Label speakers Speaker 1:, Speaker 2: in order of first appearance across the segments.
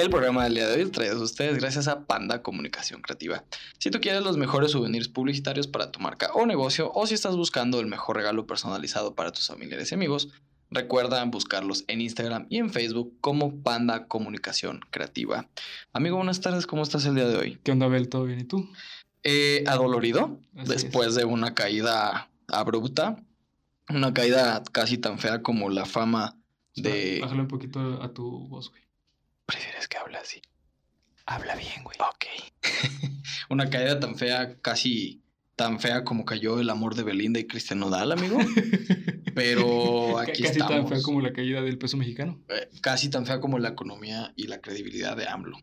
Speaker 1: El programa del día de hoy traído a ustedes gracias a Panda Comunicación Creativa. Si tú quieres los mejores souvenirs publicitarios para tu marca o negocio, o si estás buscando el mejor regalo personalizado para tus familiares y amigos, recuerda buscarlos en Instagram y en Facebook como Panda Comunicación Creativa. Amigo, buenas tardes, ¿cómo estás el día de hoy?
Speaker 2: ¿Qué onda, Bel? ¿Todo bien? ¿Y tú?
Speaker 1: Eh, adolorido,
Speaker 2: Así
Speaker 1: después de una caída abrupta, una caída casi tan fea como la fama de...
Speaker 2: Bájale un poquito a tu voz, güey.
Speaker 1: ¿Prefieres que hable así? Habla bien, güey. Ok. Una caída tan fea, casi tan fea como cayó el amor de Belinda y Cristian Nodal, amigo. Pero aquí
Speaker 2: Casi
Speaker 1: estamos.
Speaker 2: tan fea como la caída del peso mexicano.
Speaker 1: Eh, Casi tan fea como la economía y la credibilidad de AMLO.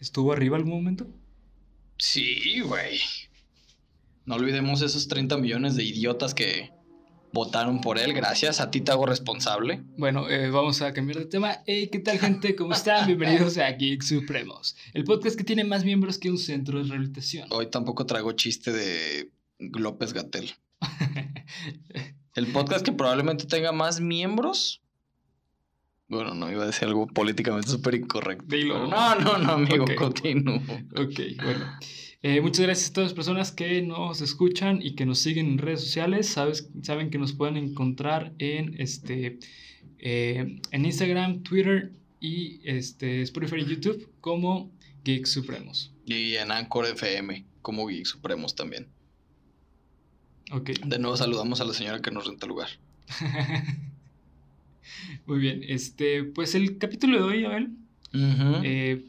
Speaker 2: ¿Estuvo arriba algún momento?
Speaker 1: Sí, güey. No olvidemos esos 30 millones de idiotas que votaron por él. Gracias, a ti te hago responsable.
Speaker 2: Bueno, eh, vamos a cambiar de tema. Hey, ¿qué tal, gente? ¿Cómo están? Bienvenidos a Geek Supremos, el podcast que tiene más miembros que un centro de rehabilitación.
Speaker 1: Hoy tampoco traigo chiste de López Gatel. El podcast que probablemente tenga más miembros. Bueno, no iba a decir algo políticamente súper incorrecto.
Speaker 2: Dilo.
Speaker 1: No, no, no, amigo,
Speaker 2: Ok.
Speaker 1: continúo.
Speaker 2: Ok, bueno. Eh, muchas gracias a todas las personas que nos escuchan y que nos siguen en redes sociales. Sabes, saben que nos pueden encontrar en este eh, en Instagram, Twitter y este Spotify y YouTube como Geek Supremos.
Speaker 1: Y en Anchor FM, como Geek Supremos también.
Speaker 2: Ok.
Speaker 1: De nuevo saludamos a la señora que nos renta el lugar.
Speaker 2: Muy bien. Este, pues el capítulo de hoy, Abel, eh,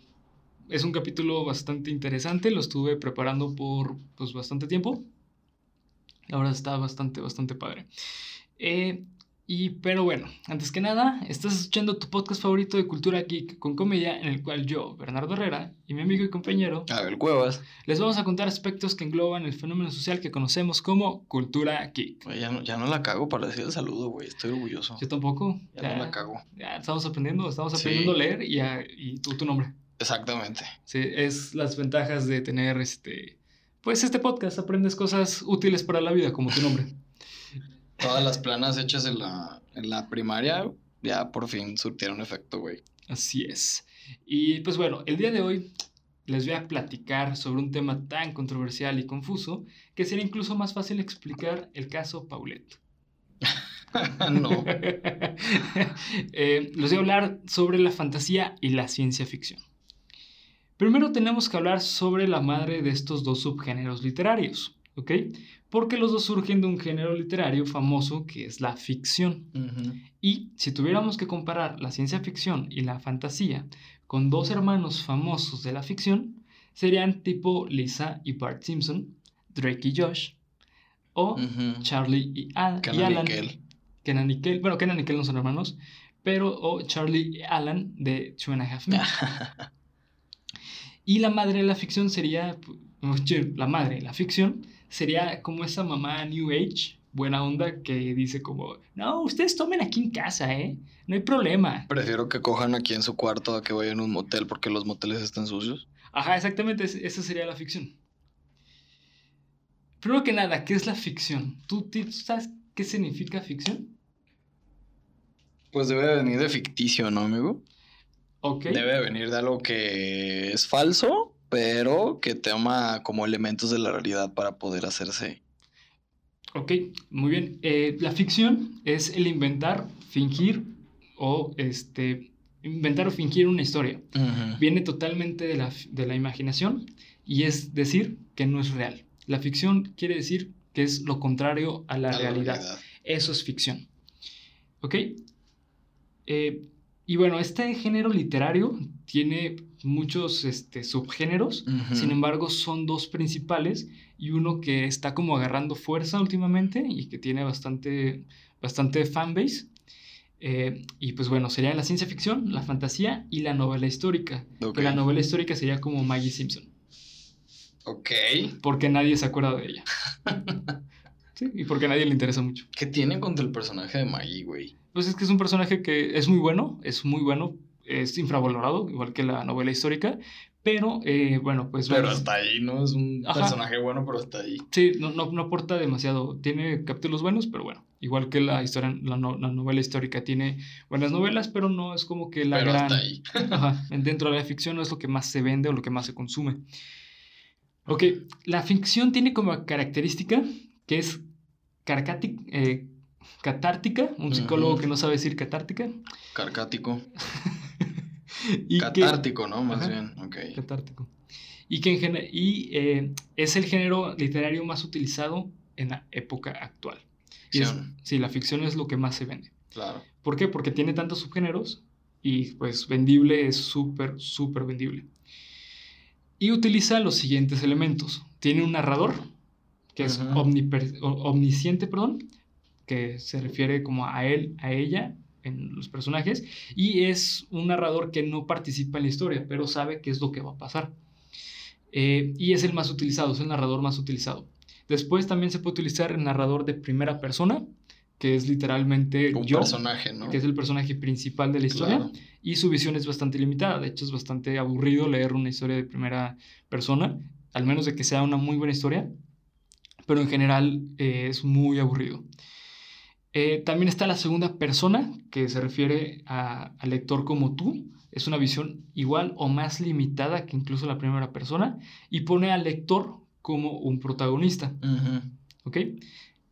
Speaker 2: es un capítulo bastante interesante. Lo estuve preparando por pues, bastante tiempo. La verdad está bastante, bastante padre. Eh, y, pero bueno, antes que nada, estás escuchando tu podcast favorito de cultura geek con comedia, en el cual yo, Bernardo Herrera, y mi amigo y compañero,
Speaker 1: A ver, cuevas.
Speaker 2: les vamos a contar aspectos que engloban el fenómeno social que conocemos como cultura geek.
Speaker 1: Ya, no, ya no la cago para decir el saludo, güey. Estoy orgulloso.
Speaker 2: Yo tampoco.
Speaker 1: Ya, no la cago.
Speaker 2: ya estamos aprendiendo, estamos
Speaker 1: Sí.
Speaker 2: aprendiendo a leer y, a- y tú tu nombre.
Speaker 1: Exactamente.
Speaker 2: Sí, es las ventajas de tener este, pues este podcast, aprendes cosas útiles para la vida, como tu nombre.
Speaker 1: Todas las planas hechas en la, en la primaria ya por fin surtieron efecto, güey.
Speaker 2: Así es. Y pues bueno, el día de hoy les voy a platicar sobre un tema tan controversial y confuso que sería incluso más fácil explicar el caso Paulette.
Speaker 1: no.
Speaker 2: Eh, les voy a hablar sobre la fantasía y la ciencia ficción. Primero tenemos que hablar sobre la madre de estos dos subgéneros literarios, ¿ok? Porque los dos surgen de un género literario famoso que es la ficción. Y si tuviéramos que comparar la ciencia ficción y la fantasía con dos hermanos famosos de la ficción, serían tipo Lisa y Bart Simpson, Drake y Josh, o. Charlie y, Al- y
Speaker 1: Kenan y
Speaker 2: Alan. Kenan y Kel. Bueno, Kenan y Kel no son hermanos, pero o Charlie y Alan de Two and a Half Men. Y la madre de la ficción sería, la madre de la ficción sería como esa mamá New Age, buena onda, que dice como, no, ustedes tomen aquí en casa, ¿eh? No hay problema.
Speaker 1: Prefiero que cojan aquí en su cuarto a que vayan a un motel porque los moteles están sucios.
Speaker 2: Ajá, exactamente, es- esa sería la ficción. Primero que nada, ¿qué es la ficción? ¿Tú, tú sabes qué significa ficción?
Speaker 1: Pues debe de venir de ficticio, ¿no, amigo? Debe de venir de algo que es falso, pero que toma como elementos de la realidad para poder hacerse.
Speaker 2: Ok, muy bien. Eh, la ficción es el inventar, fingir o este inventar o fingir una historia. Viene totalmente de la, de la imaginación y es decir que no es real. La ficción quiere decir que es lo contrario a la
Speaker 1: A la
Speaker 2: realidad. Eso es ficción. ¿Ok? Eh, y bueno, este género literario tiene muchos este, subgéneros, sin embargo son dos principales y uno que está como agarrando fuerza últimamente y que tiene bastante, bastante fanbase. Eh, y pues bueno, sería la ciencia ficción, la fantasía y la novela histórica. Que la novela histórica sería como Maggie Simpson,
Speaker 1: Ok.
Speaker 2: porque nadie se acuerda de ella. Sí, y porque a nadie le interesa mucho.
Speaker 1: ¿Qué tiene contra el personaje de Maggie, güey?
Speaker 2: Pues es que es un personaje que es muy bueno, es muy bueno, es infravalorado, igual que la novela histórica, Pero, eh, bueno, pues...
Speaker 1: Pero hasta ahí, ¿no? Es un
Speaker 2: Ajá.
Speaker 1: personaje bueno, pero hasta ahí.
Speaker 2: Sí, no, no, no aporta demasiado. Tiene capítulos buenos, pero bueno. Igual que la historia, la, no- la novela histórica tiene buenas novelas, pero no es como que la
Speaker 1: pero
Speaker 2: gran.
Speaker 1: hasta ahí.
Speaker 2: Ajá, dentro de la ficción no es lo que más se vende o lo que más se consume. Ok, la ficción tiene como característica que es carcati- eh, catártica, un psicólogo que no sabe decir catártica.
Speaker 1: Carcático.
Speaker 2: y que-
Speaker 1: Catártico, ¿no? Más
Speaker 2: Ajá.
Speaker 1: bien.
Speaker 2: Catártico. Y que en y, eh, es el género literario más utilizado en la época actual. Y es- sí, la ficción es lo que más se vende.
Speaker 1: Claro.
Speaker 2: ¿Por qué? Porque tiene tantos subgéneros y pues vendible es súper, súper vendible. Y utiliza los siguientes elementos. Tiene un narrador, que es omniper- o- omnisciente, perdón, que se refiere como a él, a ella en los personajes, y es un narrador que no participa en la historia, pero sabe qué es lo que va a pasar. Eh, y es el más utilizado, es el narrador más utilizado. Después también se puede utilizar el narrador de primera persona, que es literalmente
Speaker 1: Un
Speaker 2: yo,
Speaker 1: personaje, ¿no?
Speaker 2: que es el personaje principal de la historia,
Speaker 1: Claro.
Speaker 2: y su visión es bastante limitada. De hecho, es bastante aburrido leer una historia de primera persona, al menos de que sea una muy buena historia, pero en general eh, es muy aburrido. Eh, también está la segunda persona, que se refiere al lector como tú. Es una visión igual o más limitada que incluso la primera persona y pone al lector como un protagonista. ¿Ok?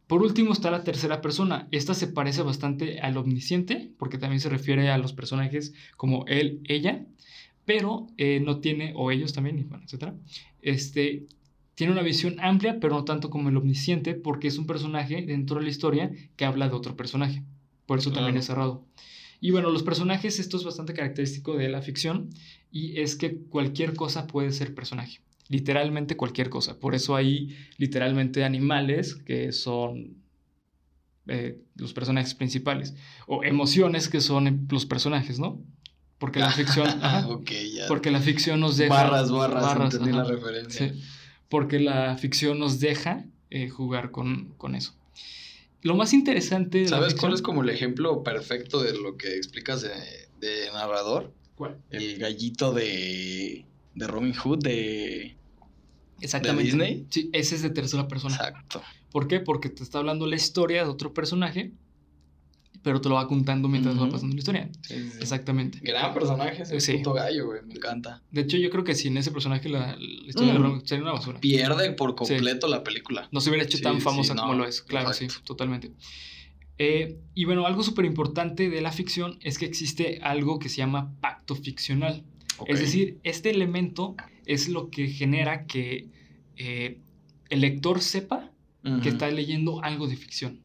Speaker 2: Por último está la tercera persona. Esta se parece bastante al omnisciente, porque también se refiere a los personajes como él, ella, pero eh, no tiene, o ellos también, bueno, etc. Este, tiene una visión amplia, pero no tanto como el omnisciente, porque es un personaje dentro de la historia que habla de otro personaje. Por eso también es cerrado. Y bueno, los personajes, esto es bastante característico de la ficción, y es que cualquier cosa puede ser personaje. Literalmente cualquier cosa. Por eso hay literalmente animales que son eh, los personajes principales. O emociones que son los personajes, ¿no? Porque la ficción. ajá,
Speaker 1: ya.
Speaker 2: porque la ficción nos deja.
Speaker 1: barras, barras, entendí
Speaker 2: ajá,
Speaker 1: la referencia.
Speaker 2: sí. Porque la ficción nos deja eh, jugar con, con eso. Lo más interesante. de la
Speaker 1: ¿Sabes
Speaker 2: ficción-
Speaker 1: cuál es como el ejemplo perfecto de lo que explicas de, de narrador?
Speaker 2: ¿Cuál?
Speaker 1: El gallito de, de Robin Hood de...
Speaker 2: Exactamente.
Speaker 1: Disney?
Speaker 2: Sí, ese es de tercera persona.
Speaker 1: Exacto.
Speaker 2: ¿Por qué? Porque te está hablando la historia de otro personaje, pero te lo va contando mientras va pasando la historia.
Speaker 1: Sí, sí, sí.
Speaker 2: Exactamente.
Speaker 1: Gran personaje ese puto gallo, güey. Me encanta.
Speaker 2: De hecho, yo creo que sin ese personaje la, la historia de
Speaker 1: Mm.
Speaker 2: Ron sería una basura.
Speaker 1: Pierde por completo la película.
Speaker 2: No se hubiera hecho tan famosa
Speaker 1: no,
Speaker 2: como lo es. Claro,
Speaker 1: exacto.
Speaker 2: sí, totalmente. Eh, y bueno, algo súper importante de la ficción es que existe algo que se llama pacto ficcional. Es decir, este elemento es lo que genera que eh, el lector sepa que está leyendo algo de ficción.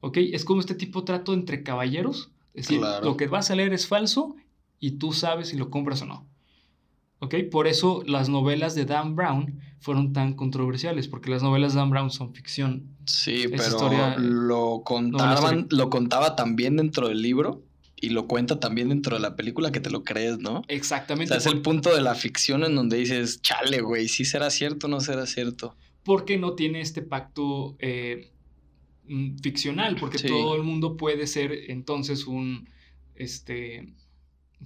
Speaker 2: ¿Ok? Es como este tipo de trato entre caballeros. Es decir,
Speaker 1: Claro.
Speaker 2: lo que vas a leer es falso y tú sabes si lo compras o no. ¿Ok? Por eso las novelas de Dan Brown fueron tan controversiales, porque las novelas de Dan Brown son ficción.
Speaker 1: Sí,
Speaker 2: Esa
Speaker 1: pero
Speaker 2: historia-
Speaker 1: lo contaban, lo contaba también dentro del libro y lo cuenta también dentro de la película que te lo crees, ¿no? O
Speaker 2: Exactamente.
Speaker 1: sea, es el punto de la ficción en donde dices, chale, güey, si será cierto o no será cierto.
Speaker 2: porque no tiene este pacto eh, ficcional, porque
Speaker 1: Sí.
Speaker 2: todo el mundo puede ser entonces un, este,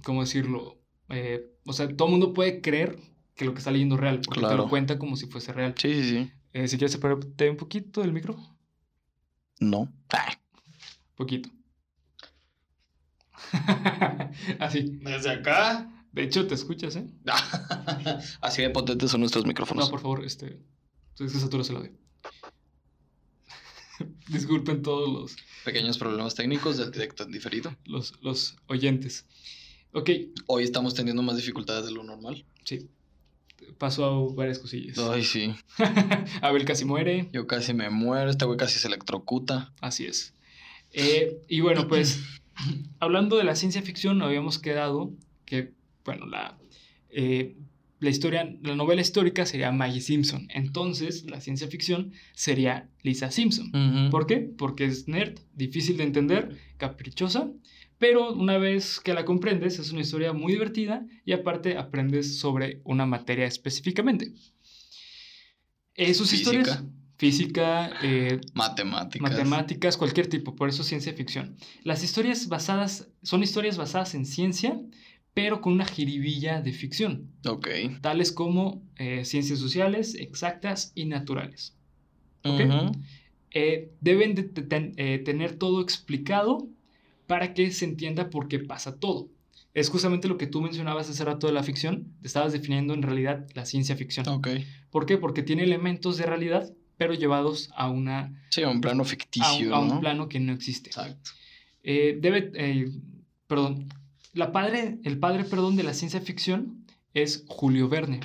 Speaker 2: ¿cómo decirlo? Eh, o sea, todo el mundo puede creer que lo que está leyendo es real, porque te lo cuenta como si fuese real.
Speaker 1: Sí, sí, sí.
Speaker 2: Eh, si quieres separarte un poquito del micro,
Speaker 1: No. Ah.
Speaker 2: poquito. Así.
Speaker 1: Desde acá.
Speaker 2: De hecho, te escuchas, ¿eh?
Speaker 1: Así de potentes son nuestros micrófonos.
Speaker 2: No, por favor, este, es que saturas el audio. Disculpen todos los,
Speaker 1: Pequeños problemas técnicos del directo en diferido.
Speaker 2: los, los oyentes. Ok,
Speaker 1: Hoy estamos teniendo más dificultades de lo normal.
Speaker 2: Sí. Pasó varias cosillas.
Speaker 1: Ay, sí.
Speaker 2: Abel casi muere.
Speaker 1: Yo casi me muero. Este güey casi se electrocuta.
Speaker 2: Así es. Eh, y bueno, pues, hablando de la ciencia ficción, habíamos quedado que, bueno, la, eh, la historia, la novela histórica sería Maggie Simpson. Entonces, la ciencia ficción sería Lisa Simpson. ¿Por qué? Porque es nerd, difícil de entender, caprichosa, pero una vez que la comprendes es una historia muy divertida y aparte aprendes sobre una materia específicamente. Eh, sus
Speaker 1: Física.
Speaker 2: historias, física, eh,
Speaker 1: Matemáticas.
Speaker 2: matemáticas, cualquier tipo, por eso ciencia ficción. Las historias basadas, son historias basadas en ciencia, pero con una jiribilla de ficción,
Speaker 1: Ok.
Speaker 2: tales como eh, ciencias sociales, exactas y naturales. Ok. Eh, deben de te- ten- eh, tener todo explicado para que se entienda por qué pasa todo. Es justamente lo que tú mencionabas hace rato de la ficción, te estabas definiendo en realidad la ciencia ficción.
Speaker 1: Ok.
Speaker 2: ¿Por qué? Porque tiene elementos de realidad, pero llevados a, una,
Speaker 1: Sí, a un plano
Speaker 2: a,
Speaker 1: ficticio,
Speaker 2: un- a un
Speaker 1: ¿no?
Speaker 2: plano que no existe.
Speaker 1: Exacto.
Speaker 2: Debe, perdón, la padre, el padre, perdón, de la ciencia ficción es Julio Verne.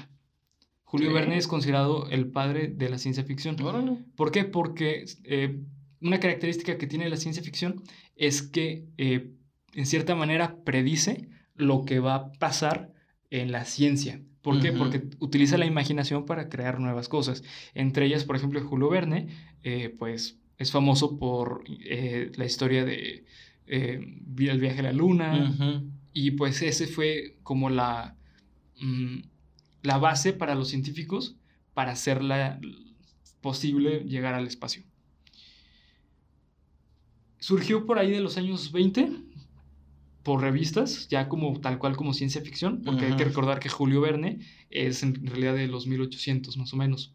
Speaker 2: Julio. Verne es considerado el padre de la ciencia ficción.
Speaker 1: Órale.
Speaker 2: ¿Por qué? Porque eh, una característica que tiene la ciencia ficción es que eh, en cierta manera predice lo que va a pasar en la ciencia. ¿Por qué? Porque utiliza la imaginación para crear nuevas cosas. Entre ellas, por ejemplo, Julio Verne, eh, pues es famoso por eh, la historia de eh, el viaje a la luna. Y pues ese fue como la, mm, la base para los científicos para hacerla posible llegar al espacio. Surgió por ahí de los años 20 por revistas, ya como tal cual como ciencia ficción, porque hay que recordar que Julio Verne es en realidad de los 1800 más o menos.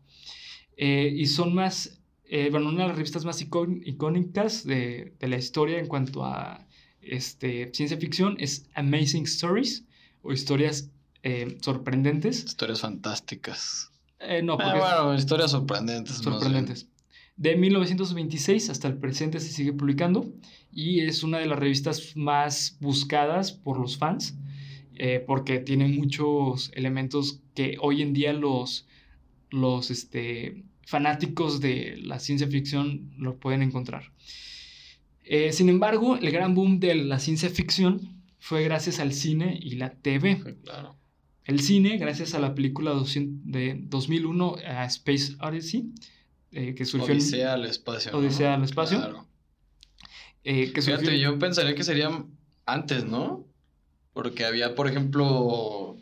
Speaker 2: Eh, y son más, eh, bueno, una de las revistas más icón- icónicas de, de la historia en cuanto a este, ciencia ficción es Amazing Stories o historias eh, sorprendentes.
Speaker 1: Historias fantásticas.
Speaker 2: Eh, no,
Speaker 1: Ah,
Speaker 2: porque
Speaker 1: bueno, historias sorprendentes.
Speaker 2: sorprendentes. De 1926 hasta el presente se sigue publicando y es una de las revistas más buscadas por los fans eh, porque tiene muchos elementos que hoy en día los, los este, fanáticos de la ciencia ficción lo pueden encontrar. Eh, sin embargo, el gran boom de la ciencia ficción fue gracias al cine y la TV.
Speaker 1: Sí, claro.
Speaker 2: El cine, gracias a la película 200 de 2001, a Space Odyssey, eh, que surgió en-
Speaker 1: Odisea al espacio. ¿no?
Speaker 2: Odisea al espacio.
Speaker 1: Claro.
Speaker 2: eh, que surgió
Speaker 1: Fíjate, yo pensaría que sería antes, ¿no? Porque había, por ejemplo,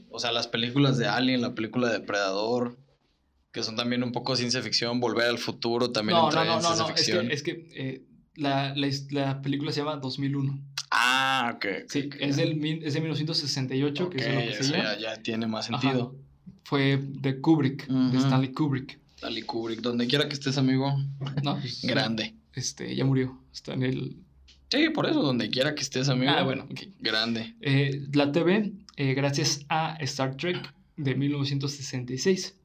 Speaker 1: o sea, las películas de Alien, la película de Depredador, que son también un poco ciencia ficción, Volver al Futuro también
Speaker 2: No, no,
Speaker 1: entra
Speaker 2: no,
Speaker 1: en ciencia
Speaker 2: no, es
Speaker 1: ficción.
Speaker 2: que, es que eh, la, la película se llama 2001.
Speaker 1: Ah, ok.
Speaker 2: Sí, es, del, es de 1968, que es lo que se llama.
Speaker 1: ya, ya tiene más
Speaker 2: Ajá.
Speaker 1: sentido.
Speaker 2: Fue de Kubrick, de. Stanley Kubrick.
Speaker 1: Stanley Kubrick, donde quiera que estés, amigo,
Speaker 2: No, pues,
Speaker 1: grande.
Speaker 2: Este, ya murió. Está en el.
Speaker 1: Sí, por eso, donde quiera que estés, amigo.
Speaker 2: Ah, bueno.
Speaker 1: Grande.
Speaker 2: Eh, la TV, eh, gracias a Star Trek de 1966.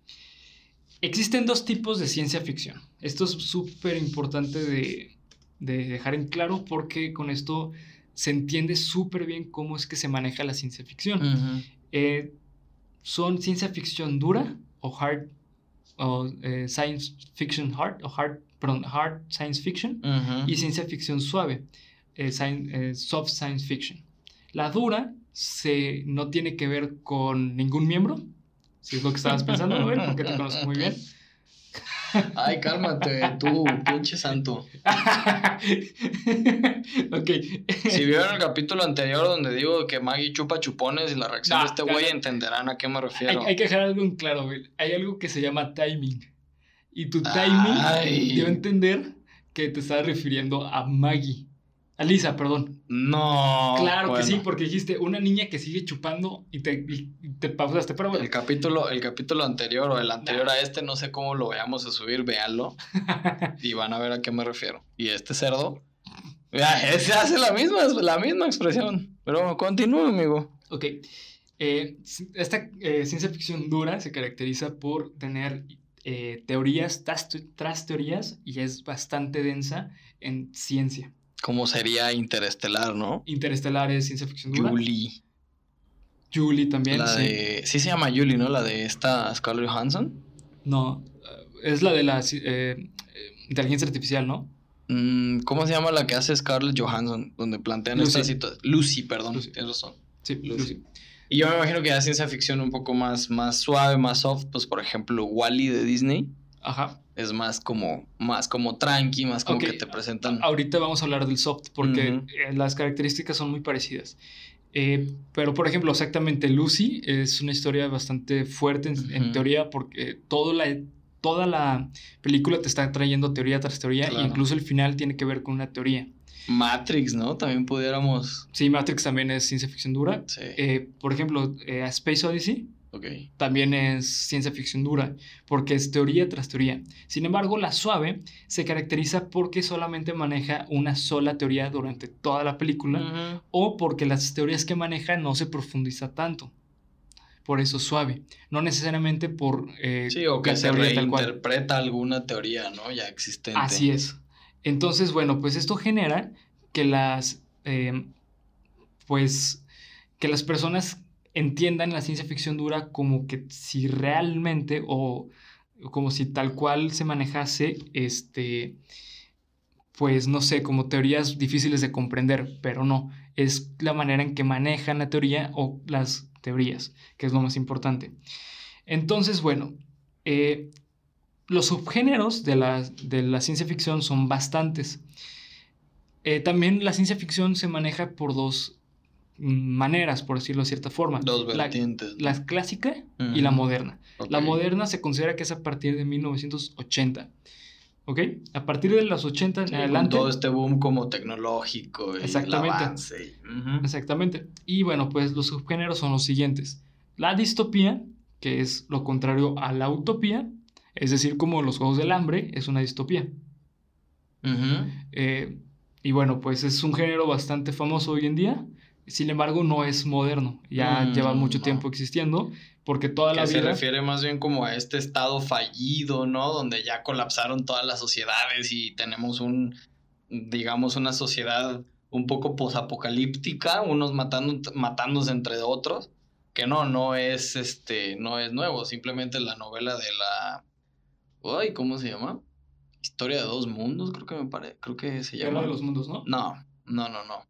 Speaker 2: Existen dos tipos de ciencia ficción. Esto es súper importante de, de dejar en claro porque con esto se entiende súper bien cómo es que se maneja la ciencia ficción. Eh, son ciencia ficción dura o hard o eh, science fiction hard o hard, perdón, hard science fiction y ciencia ficción suave, eh, soft science fiction. La dura se, no tiene que ver con ningún miembro, si es lo que estabas pensando, Noel, porque te conozco muy bien.
Speaker 1: Ay, cálmate, tú, pinche santo.
Speaker 2: ok.
Speaker 1: Si vieron el capítulo anterior donde digo que Maggie chupa chupones y la reacción de este güey
Speaker 2: no.
Speaker 1: entenderán a qué me
Speaker 2: hay,
Speaker 1: refiero.
Speaker 2: hay que dejar algo en claro, güey. Hay algo que se llama timing. Y tu timing
Speaker 1: Ay.
Speaker 2: a entender que te estás refiriendo a Maggie. A Lisa, perdón.
Speaker 1: No.
Speaker 2: claro que sí, porque dijiste una niña que sigue chupando y te, y te pausaste. Pero bueno,
Speaker 1: El capítulo, el capítulo anterior o el anterior a este, no sé cómo lo vayamos a subir, véanlo. y van a ver a qué me refiero. Y este cerdo. Ese hace la misma, la misma expresión. Pero continúa, amigo.
Speaker 2: Ok. Eh, esta eh, ciencia ficción dura se caracteriza por tener eh, teorías tras, tras teorías y es bastante densa en ciencia.
Speaker 1: Como sería interestelar, ¿no?
Speaker 2: Interestelar es ciencia ficción dura.
Speaker 1: Julie.
Speaker 2: Julie también.
Speaker 1: La
Speaker 2: sí.
Speaker 1: de. Sí se llama Julie, ¿no? La de esta Scarlett Johansson.
Speaker 2: No, eh, es la de la eh, eh, inteligencia artificial, ¿no?
Speaker 1: Mm, ¿Cómo se llama la que hace Scarlett Johansson? Donde plantean
Speaker 2: Lucy.
Speaker 1: esta situación. Lucy, perdón.
Speaker 2: Lucy.
Speaker 1: Tienes razón.
Speaker 2: Sí,
Speaker 1: Lucy.
Speaker 2: Lucy.
Speaker 1: Y yo me imagino que ya ciencia ficción un poco más, más suave, más soft. Pues, por ejemplo, Wally de Disney.
Speaker 2: Ajá.
Speaker 1: Es más como, más como tranqui, más como que te presentan.
Speaker 2: Ahorita vamos a hablar del soft porque eh, las características son muy parecidas. Eh, pero, por ejemplo, exactamente Lucy es una historia bastante fuerte en, teoría porque todo la, toda la película te está trayendo teoría tras teoría
Speaker 1: Claro.
Speaker 2: e incluso el final tiene que ver con una teoría.
Speaker 1: Matrix, ¿no? También pudiéramos.
Speaker 2: Sí, Matrix también es ciencia ficción dura.
Speaker 1: Sí.
Speaker 2: Eh, por ejemplo, eh, Space Odyssey
Speaker 1: ok.
Speaker 2: también es ciencia ficción dura, porque es teoría tras teoría. Sin embargo, la suave se caracteriza porque solamente maneja una sola teoría durante toda la película o porque las teorías que maneja no se profundiza tanto. Por eso suave. No necesariamente por... eh,
Speaker 1: Sí, o que se reinterpreta alguna teoría, ¿no? Ya existente.
Speaker 2: Así es. Entonces, bueno, pues esto genera que las, eh, pues, que las personas entiendan la ciencia ficción dura como que si realmente o como si tal cual se manejase, este, pues, no sé, como teorías difíciles de comprender, pero no, es la manera en que manejan la teoría o las teorías, que es lo más importante. Entonces, bueno, eh, los subgéneros de la, de la ciencia ficción son bastantes. Eh, también la ciencia ficción se maneja por dos maneras, por decirlo de cierta forma.
Speaker 1: Dos vertientes.
Speaker 2: la clásica y la moderna. La moderna se considera que es a partir de 1980. ¿Ok? A partir de los 80 en
Speaker 1: Sí,
Speaker 2: adelante.
Speaker 1: todo este boom como tecnológico y el
Speaker 2: Exactamente.
Speaker 1: avance. y- ujú.
Speaker 2: Exactamente. Y bueno, pues los subgéneros son los siguientes. La distopía, que es lo contrario a la utopía, es decir, como los Juegos del Hambre, es una distopía. Eh, y bueno, pues es un género bastante famoso hoy en día. Sin embargo, no es moderno. Ya
Speaker 1: Mm,
Speaker 2: lleva mucho
Speaker 1: no.
Speaker 2: tiempo existiendo. Porque toda la
Speaker 1: Que se
Speaker 2: vida.
Speaker 1: refiere más bien como a este estado fallido, ¿no? Donde ya colapsaron todas las sociedades y tenemos un, digamos, una sociedad un poco posapocalíptica, unos matando, matándose entre otros, que no, no es este, no es nuevo, simplemente la novela de la, ay, ¿cómo se llama? Historia de dos mundos, creo que me parece, creo que se
Speaker 2: Guerra
Speaker 1: llama.
Speaker 2: de los mundos, ¿no?
Speaker 1: No, no, no, no.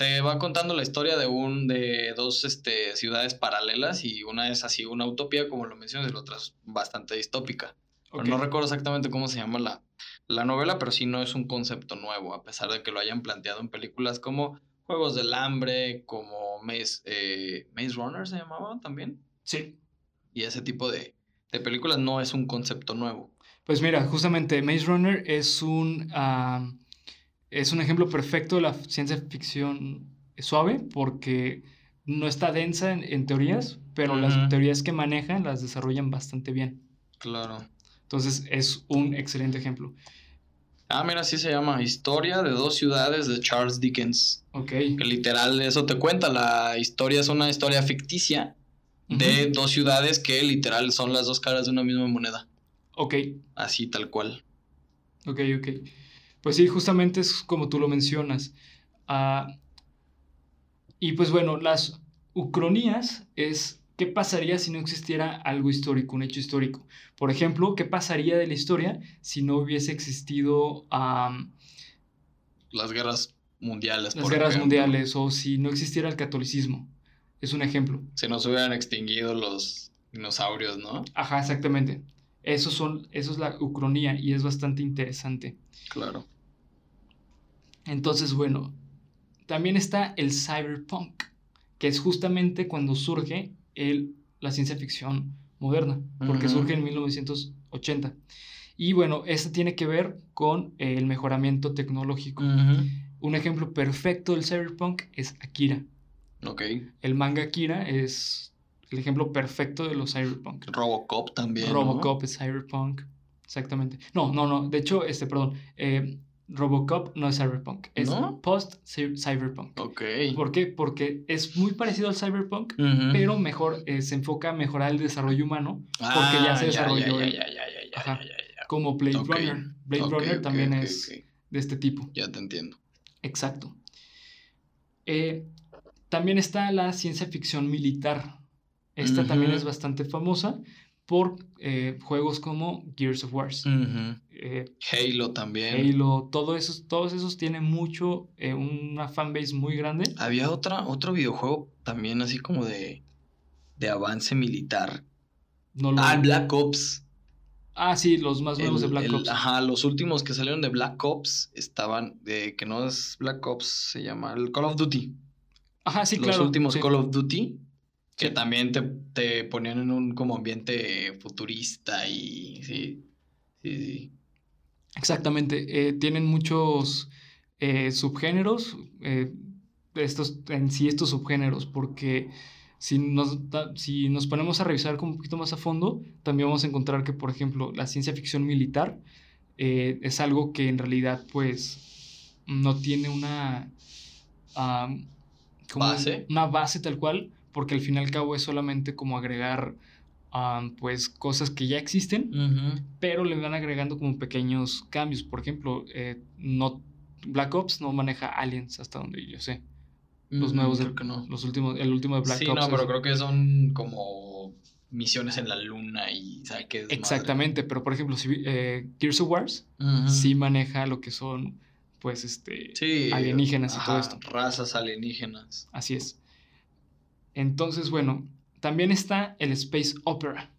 Speaker 1: Te va contando la historia de un de dos este, ciudades paralelas y una es así una utopía como lo mencionas y la otra es bastante distópica. No recuerdo exactamente cómo se llama la, la novela, pero sí no es un concepto nuevo, a pesar de que lo hayan planteado en películas como Juegos del Hambre, como Maze, eh, Maze Runner se llamaba también.
Speaker 2: Sí.
Speaker 1: Y ese tipo de, de películas no es un concepto nuevo.
Speaker 2: Pues mira, justamente Maze Runner es un, ah, es un ejemplo perfecto de la ciencia ficción suave porque no está densa en, en teorías, pero las teorías que manejan las desarrollan bastante bien.
Speaker 1: Claro.
Speaker 2: Entonces es un excelente ejemplo.
Speaker 1: Ah, mira, así se llama. Historia de dos ciudades de Charles Dickens.
Speaker 2: Ok.
Speaker 1: Que literal, eso te cuenta. La historia es una historia ficticia de dos ciudades que literal son las dos caras de una misma moneda.
Speaker 2: Ok,
Speaker 1: Así tal cual.
Speaker 2: ok, ok. Pues sí, justamente es como tú lo mencionas. Ah, y pues bueno, las ucronías es qué pasaría si no existiera algo histórico, un hecho histórico. Por ejemplo, qué pasaría de la historia si no hubiese existido am,
Speaker 1: Las guerras mundiales.
Speaker 2: las
Speaker 1: por
Speaker 2: guerras
Speaker 1: ejemplo.
Speaker 2: mundiales o si no existiera el catolicismo. Es un ejemplo.
Speaker 1: Se nos hubieran extinguido los dinosaurios, ¿no?
Speaker 2: Ajá, exactamente. Eso, son, eso es la ucronía y es bastante interesante.
Speaker 1: Claro.
Speaker 2: Entonces, bueno, también está el cyberpunk, que es justamente cuando surge el, la ciencia ficción moderna, porque surge en 1980. Y bueno, este tiene que ver con el mejoramiento tecnológico. Un ejemplo perfecto del cyberpunk es Akira.
Speaker 1: Ok.
Speaker 2: El manga Akira es el ejemplo perfecto de los cyberpunk.
Speaker 1: Robocop también. ¿no?
Speaker 2: Robocop es cyberpunk. Exactamente. No, no, no. De hecho, este, perdón. eh, Robocop no es cyberpunk. Es
Speaker 1: ¿No?
Speaker 2: post-cyberpunk.
Speaker 1: Ok.
Speaker 2: ¿Por qué? Porque es muy parecido al cyberpunk, pero mejor eh, se enfoca a mejorar el desarrollo humano,
Speaker 1: Ah,
Speaker 2: ya se desarrolló como Blade Runner. Blade Runner también es de este tipo.
Speaker 1: Ya te entiendo.
Speaker 2: Exacto. Eh, también está la ciencia ficción militar. Esta también es bastante famosa por eh, juegos como Gears of War. Eh,
Speaker 1: Halo también.
Speaker 2: Halo, todo esos, todos esos tienen mucho, eh, una fanbase muy grande.
Speaker 1: Había otra, otro videojuego también así como de, de avance militar.
Speaker 2: No lo-
Speaker 1: Ah, Black Ops.
Speaker 2: Ah, sí, los más nuevos de Black
Speaker 1: el-
Speaker 2: Ops.
Speaker 1: Ajá, los últimos que salieron de Black Ops estaban, de que no es Black Ops, se llama el Call of Duty.
Speaker 2: Ajá, sí,
Speaker 1: los
Speaker 2: claro.
Speaker 1: últimos
Speaker 2: sí.
Speaker 1: Call of Duty, que
Speaker 2: Sí.
Speaker 1: también te, te ponían en un como ambiente futurista y sí, sí, sí.
Speaker 2: Exactamente. eh, tienen muchos eh, subgéneros, eh, estos, en sí estos subgéneros, porque si nos, si nos ponemos a revisar como un poquito más a fondo, también vamos a encontrar que, por ejemplo, la ciencia ficción militar es algo que en realidad, pues, no tiene una...
Speaker 1: ¿Base?
Speaker 2: Una base tal cual, porque al fin y al cabo es solamente como agregar pues cosas que ya existen, pero le van agregando como pequeños cambios. Por ejemplo, eh, no, Black Ops no maneja aliens hasta donde yo sé. Los nuevos,
Speaker 1: creo que no.
Speaker 2: los últimos, el último de Black
Speaker 1: sí,
Speaker 2: Ops.
Speaker 1: Sí, no, pero creo que son como misiones en la luna y ¿sabes qué
Speaker 2: Exactamente, pero por ejemplo, si, eh, Gears of Wars sí maneja lo que son, pues, este, alienígenas y todo esto.
Speaker 1: Razas alienígenas.
Speaker 2: Así es. Entonces, bueno, también está el Space Opera,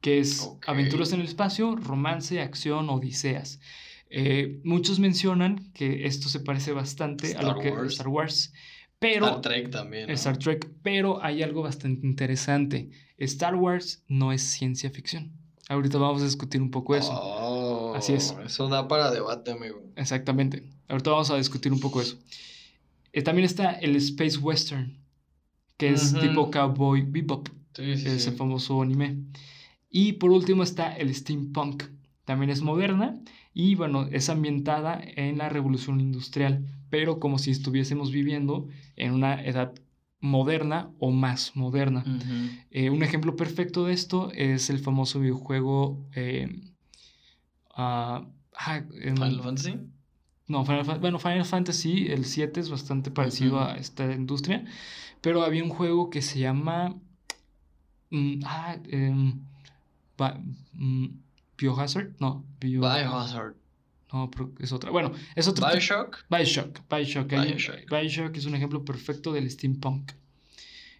Speaker 2: que es aventuras en el espacio, romance, acción, odiseas. Eh, muchos mencionan que esto se parece bastante a lo que es Star Wars, pero
Speaker 1: Star Trek también.
Speaker 2: Star Trek, pero hay algo bastante interesante. Star Wars no es ciencia ficción. Ahorita vamos a discutir un poco eso.
Speaker 1: Oh, Así es. Eso da para debate, amigo.
Speaker 2: Exactamente. Ahorita vamos a discutir un poco eso. Eh, también está el Space Western, que es tipo Cowboy Bebop, ese famoso anime. Y por último está el steampunk, también es moderna y bueno, es ambientada en la revolución industrial, pero como si estuviésemos viviendo en una edad moderna o más moderna. Eh, un ejemplo perfecto de esto es el famoso videojuego... Eh,
Speaker 1: uh, ¿Final Fantasy?
Speaker 2: No, Final, bueno, Final Fantasy, el 7 es bastante parecido a esta industria, pero había un juego que se llama. Mm, ah, eh, Biohazard. No,
Speaker 1: Biohazard.
Speaker 2: No, pero es otra. Bueno, es otro.
Speaker 1: Bioshock.
Speaker 2: Bioshock. Bioshock. Bioshock. Bioshock es un ejemplo perfecto del steampunk.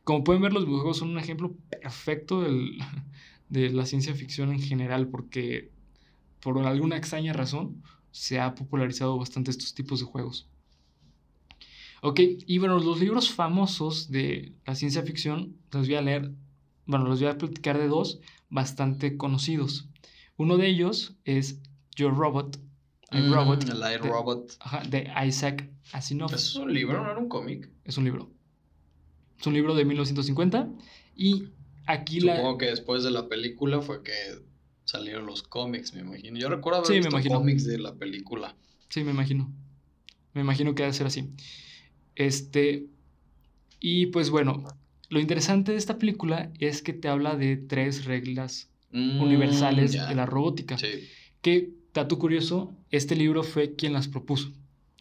Speaker 2: Como pueden ver, los videojuegos son un ejemplo perfecto del, de la ciencia ficción en general, porque por alguna extraña razón se ha popularizado bastante estos tipos de juegos. Ok, y bueno, los libros famosos de la ciencia ficción, los voy a leer, bueno, los voy a platicar de dos bastante conocidos. Uno de ellos es Your Robot.
Speaker 1: Mm, Robot. El
Speaker 2: de,
Speaker 1: Robot.
Speaker 2: Ajá, de Isaac Asimov.
Speaker 1: ¿Es un libro, no era un cómic?
Speaker 2: Es un libro. Es un libro de 1950 y aquí
Speaker 1: la... Supongo que después de la película fue que salieron los cómics, me imagino. Yo recuerdo haber
Speaker 2: sí, visto
Speaker 1: cómics de la película.
Speaker 2: Sí, me imagino. Me imagino que debe ser así. Este, y pues bueno, lo interesante de esta película es que te habla de tres reglas mm, universales de la robótica. Que, dato curioso, este libro fue quien las propuso.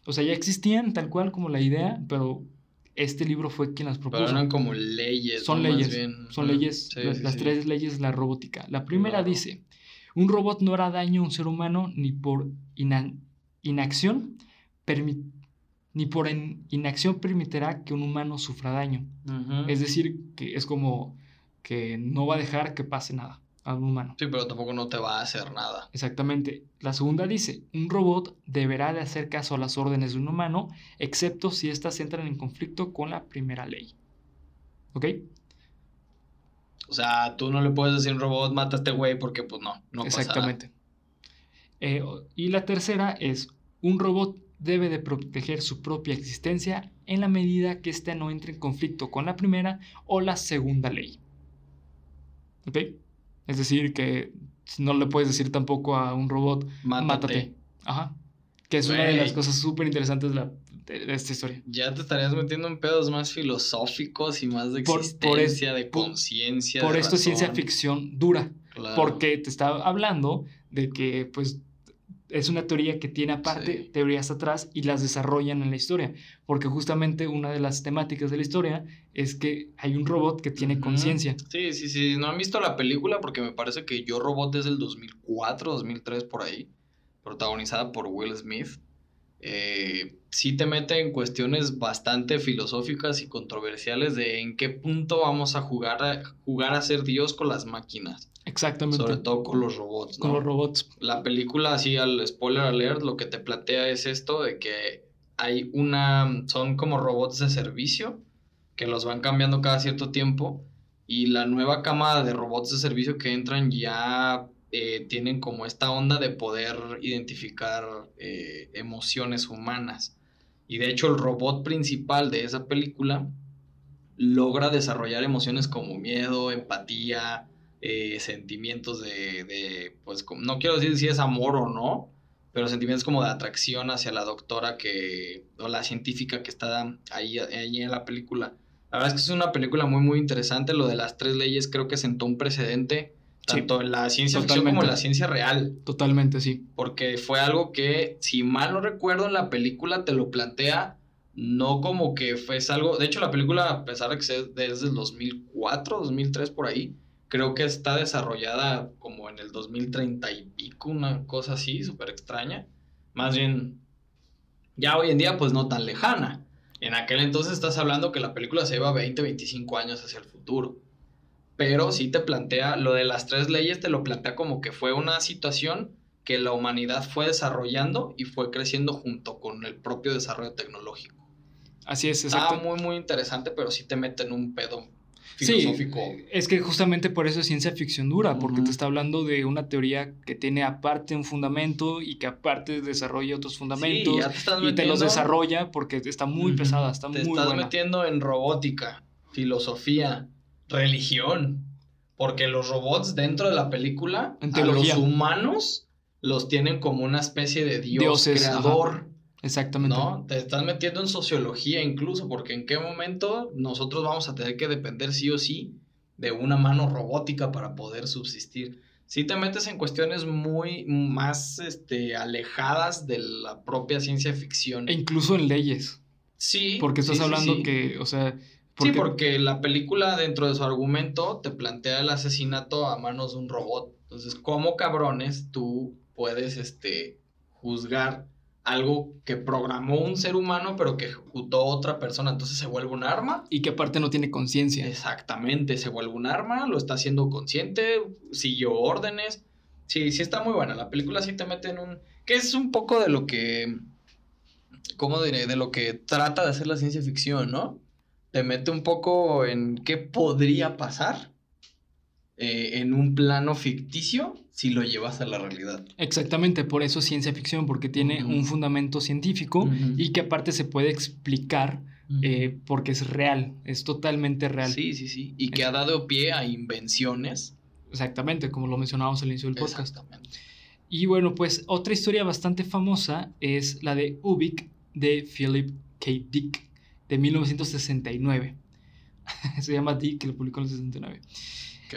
Speaker 2: O sea, ya existían tal cual como la idea, pero este libro fue quien las propuso.
Speaker 1: Pero eran como leyes.
Speaker 2: Son leyes. Son leyes. las, tres leyes de la robótica. La primera dice, un robot no hará daño a un ser humano ni por inacción permite ni por inacción permitirá que un humano sufra daño. Es decir, que es como que no va a dejar que pase nada a un humano.
Speaker 1: Sí, pero tampoco no te va a hacer nada.
Speaker 2: Exactamente. La segunda dice, un robot deberá de hacer caso a las órdenes de un humano, excepto si éstas entran en conflicto con la primera ley. ¿Ok?
Speaker 1: O sea, tú no le puedes decir a un robot, mata a este güey, porque pues no, no
Speaker 2: Exactamente. Eh, y la tercera es, un robot debe de proteger su propia existencia en la medida que éste no entre en conflicto con la primera o la segunda ley. ¿Ok? Es decir, que no le puedes decir tampoco a un robot, mátate. Ajá. Que es una de las cosas súper interesantes de, esta historia.
Speaker 1: Ya te estarías metiendo en pedos más filosóficos y más de existencia, de conciencia.
Speaker 2: Por, esto es ciencia ficción dura. Porque te está hablando de que, pues, es una teoría que tiene aparte teorías atrás y las desarrollan en la historia, porque justamente una de las temáticas de la historia es que hay un robot que tiene conciencia.
Speaker 1: Sí, sí, sí, no han visto la película porque me parece que Yo Robot es del 2004, 2003 por ahí, protagonizada por Will Smith. Eh, sí te mete en cuestiones bastante filosóficas y controversiales de en qué punto vamos a jugar a, jugar a ser Dios con las máquinas.
Speaker 2: Exactamente.
Speaker 1: Sobre todo con los robots.
Speaker 2: Con los robots.
Speaker 1: La película, así al spoiler alert, lo que te plantea es esto de que hay una. Son como robots de servicio que los van cambiando cada cierto tiempo. Y la nueva camada de robots de servicio que entran ya eh, tienen como esta onda de poder identificar eh, emociones humanas. Y de hecho el robot principal de esa película logra desarrollar emociones como miedo, empatía, eh, sentimientos de, de, pues no quiero decir si es amor o no, pero sentimientos como de atracción hacia la doctora que, o la científica que está ahí, ahí en la película. La verdad es que es una película muy, muy interesante. Lo de las tres leyes creo que sentó un precedente, tanto en la ciencia ficción como en la ciencia real.
Speaker 2: Totalmente, sí.
Speaker 1: Porque fue algo que, si mal no recuerdo, en la película te lo plantea, no como que fue algo. De hecho, la película, a pesar de que es desde el 2004, 2003 por ahí, creo que está desarrollada como en el 2030 y pico, una cosa así, súper extraña. Más bien, ya hoy en día, pues no tan lejana. En aquel entonces estás hablando que la película se lleva 20, 25 años hacia el futuro. Pero sí te plantea, lo de las tres leyes te lo plantea como que fue una situación que la humanidad fue desarrollando y fue creciendo junto con el propio desarrollo tecnológico.
Speaker 2: Así es,
Speaker 1: exacto. Está muy, muy interesante, pero sí te mete en un pedo filosófico.
Speaker 2: Sí, es que justamente por eso es ciencia ficción dura, porque te está hablando de una teoría que tiene aparte un fundamento y que aparte desarrolla otros fundamentos y te los desarrolla porque está muy pesada, está muy buena. Te estás
Speaker 1: metiendo en robótica, filosofía, religión, porque los robots dentro de la película, a los humanos los tienen como una especie de dios creador.
Speaker 2: Exactamente.
Speaker 1: ¿No? Te estás metiendo en sociología incluso, porque en qué momento nosotros vamos a tener que depender sí o sí de una mano robótica para poder subsistir. Si te metes en cuestiones muy más este, alejadas de la propia ciencia ficción.
Speaker 2: E incluso en leyes.
Speaker 1: Sí.
Speaker 2: Porque estás hablando que, o sea...
Speaker 1: Sí, porque la película dentro de su argumento te plantea el asesinato a manos de un robot. Entonces, ¿cómo cabrones tú puedes este, juzgar algo que programó un ser humano, pero que ejecutó otra persona, entonces se vuelve un arma.
Speaker 2: Y que aparte no tiene conciencia.
Speaker 1: Exactamente, se vuelve un arma, lo está haciendo consciente, siguió órdenes. Sí, sí está muy buena. La película sí te mete en un... que es un poco de lo que... ¿Cómo diré? De lo que trata de hacer la ciencia ficción, ¿no? Te mete un poco en qué podría pasar eh, en un plano ficticio si lo llevas a la realidad.
Speaker 2: Exactamente, por eso es ciencia ficción, porque tiene un fundamento científico y que aparte se puede explicar eh, porque es real, es totalmente real.
Speaker 1: Sí, sí, sí. Y que ha dado pie a invenciones.
Speaker 2: Exactamente, como lo mencionábamos al inicio del podcast. Exactamente. Y bueno, pues otra historia bastante famosa es la de Ubik de Philip K. Dick de 1969. se llama Dick, que lo publicó en el 69.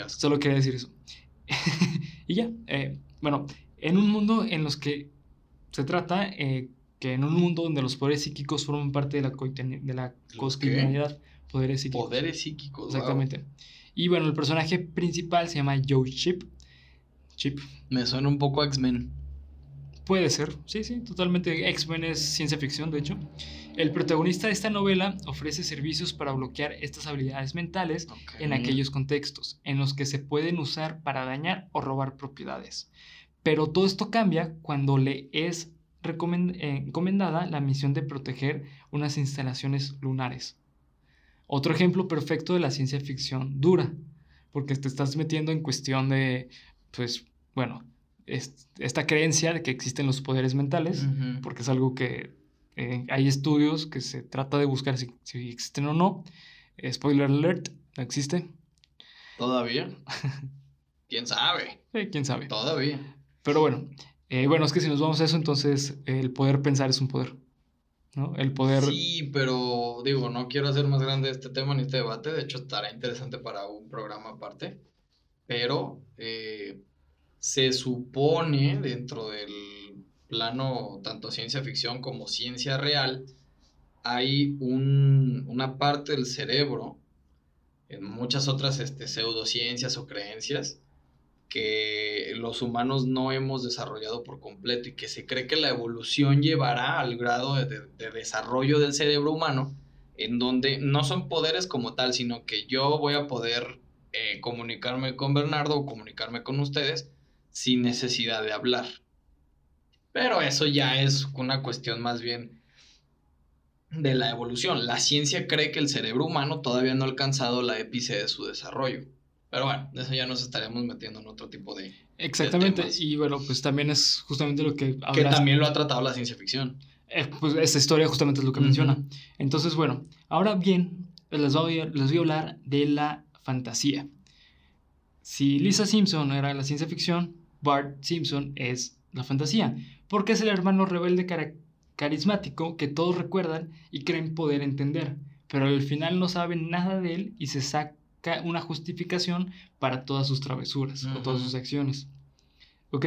Speaker 2: Solo quería decir eso. y ya, eh, bueno, en un mundo en los que se trata eh, que en un mundo donde los poderes psíquicos forman parte de la, de la cotidianidad, poderes psíquicos.
Speaker 1: Poderes psíquicos.
Speaker 2: Exactamente. Y bueno, el personaje principal se llama Joe Chip. Chip.
Speaker 1: Me suena un poco a X-Men.
Speaker 2: Puede ser, sí, sí, totalmente. X-Men es ciencia ficción, de hecho. El protagonista de esta novela ofrece servicios para bloquear estas habilidades mentales en aquellos contextos en los que se pueden usar para dañar o robar propiedades. Pero todo esto cambia cuando le es eh, encomendada la misión de proteger unas instalaciones lunares. Otro ejemplo perfecto de la ciencia ficción dura, porque te estás metiendo en cuestión de, pues, bueno, esta creencia de que existen los poderes mentales, porque es algo que eh, hay estudios que se trata de buscar si, existen o no. Eh, spoiler alert, no existe.
Speaker 1: ¿Todavía? ¿Quién sabe?
Speaker 2: ¿Quién sabe?
Speaker 1: Todavía.
Speaker 2: Pero bueno, eh, bueno, es que si nos vamos a eso, entonces el poder pensar es un poder. ¿no? El poder...
Speaker 1: Sí, pero digo, no quiero hacer más grande este tema ni este debate. De hecho, estará interesante para un programa aparte. Pero se supone dentro del plano tanto ciencia ficción como ciencia real, hay una parte del cerebro, en muchas otras este, pseudociencias o creencias, que los humanos no hemos desarrollado por completo y que se cree que la evolución llevará al grado de, desarrollo del cerebro humano, en donde no son poderes como tal, sino que yo voy a poder eh, comunicarme con Bernardo o comunicarme con ustedes sin necesidad de hablar. Pero eso ya es una cuestión más bien de la evolución. La ciencia cree que el cerebro humano todavía no ha alcanzado la épice de su desarrollo. Pero bueno, de eso ya nos estaríamos metiendo en otro tipo de.
Speaker 2: Exactamente. y bueno, pues también es justamente lo que.
Speaker 1: Que también lo ha tratado la ciencia ficción.
Speaker 2: Eh, pues esta historia justamente es lo que menciona. Entonces, bueno, ahora bien, les voy, a, les voy a hablar de la fantasía. Si Lisa Simpson era la ciencia ficción, Bart Simpson es la fantasía, porque es el hermano rebelde carismático que todos recuerdan y creen poder entender, pero al final no saben nada de él y se saca una justificación para todas sus travesuras o todas sus acciones. ¿Ok?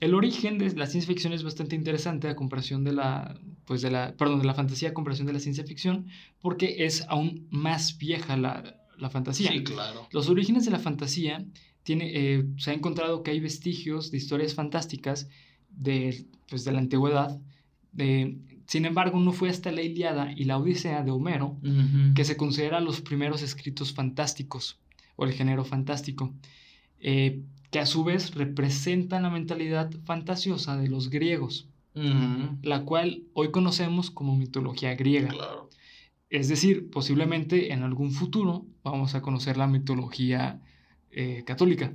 Speaker 2: El origen de la ciencia ficción es bastante interesante a comparación de la, pues de la, perdón, de la fantasía a comparación de la ciencia ficción, porque es aún más vieja la, la fantasía.
Speaker 1: Sí, claro.
Speaker 2: Los orígenes de la fantasía tiene, eh, se ha encontrado que hay vestigios de historias fantásticas de, pues, de la antigüedad. de- sin embargo, no fue hasta la Iliada y la Odisea de Homero que se considera los primeros escritos fantásticos o el género fantástico, eh, que a su vez representan la mentalidad fantasiosa de los griegos, la cual hoy conocemos como mitología griega.
Speaker 1: Claro.
Speaker 2: Es decir, posiblemente en algún futuro vamos a conocer la mitología eh, católica.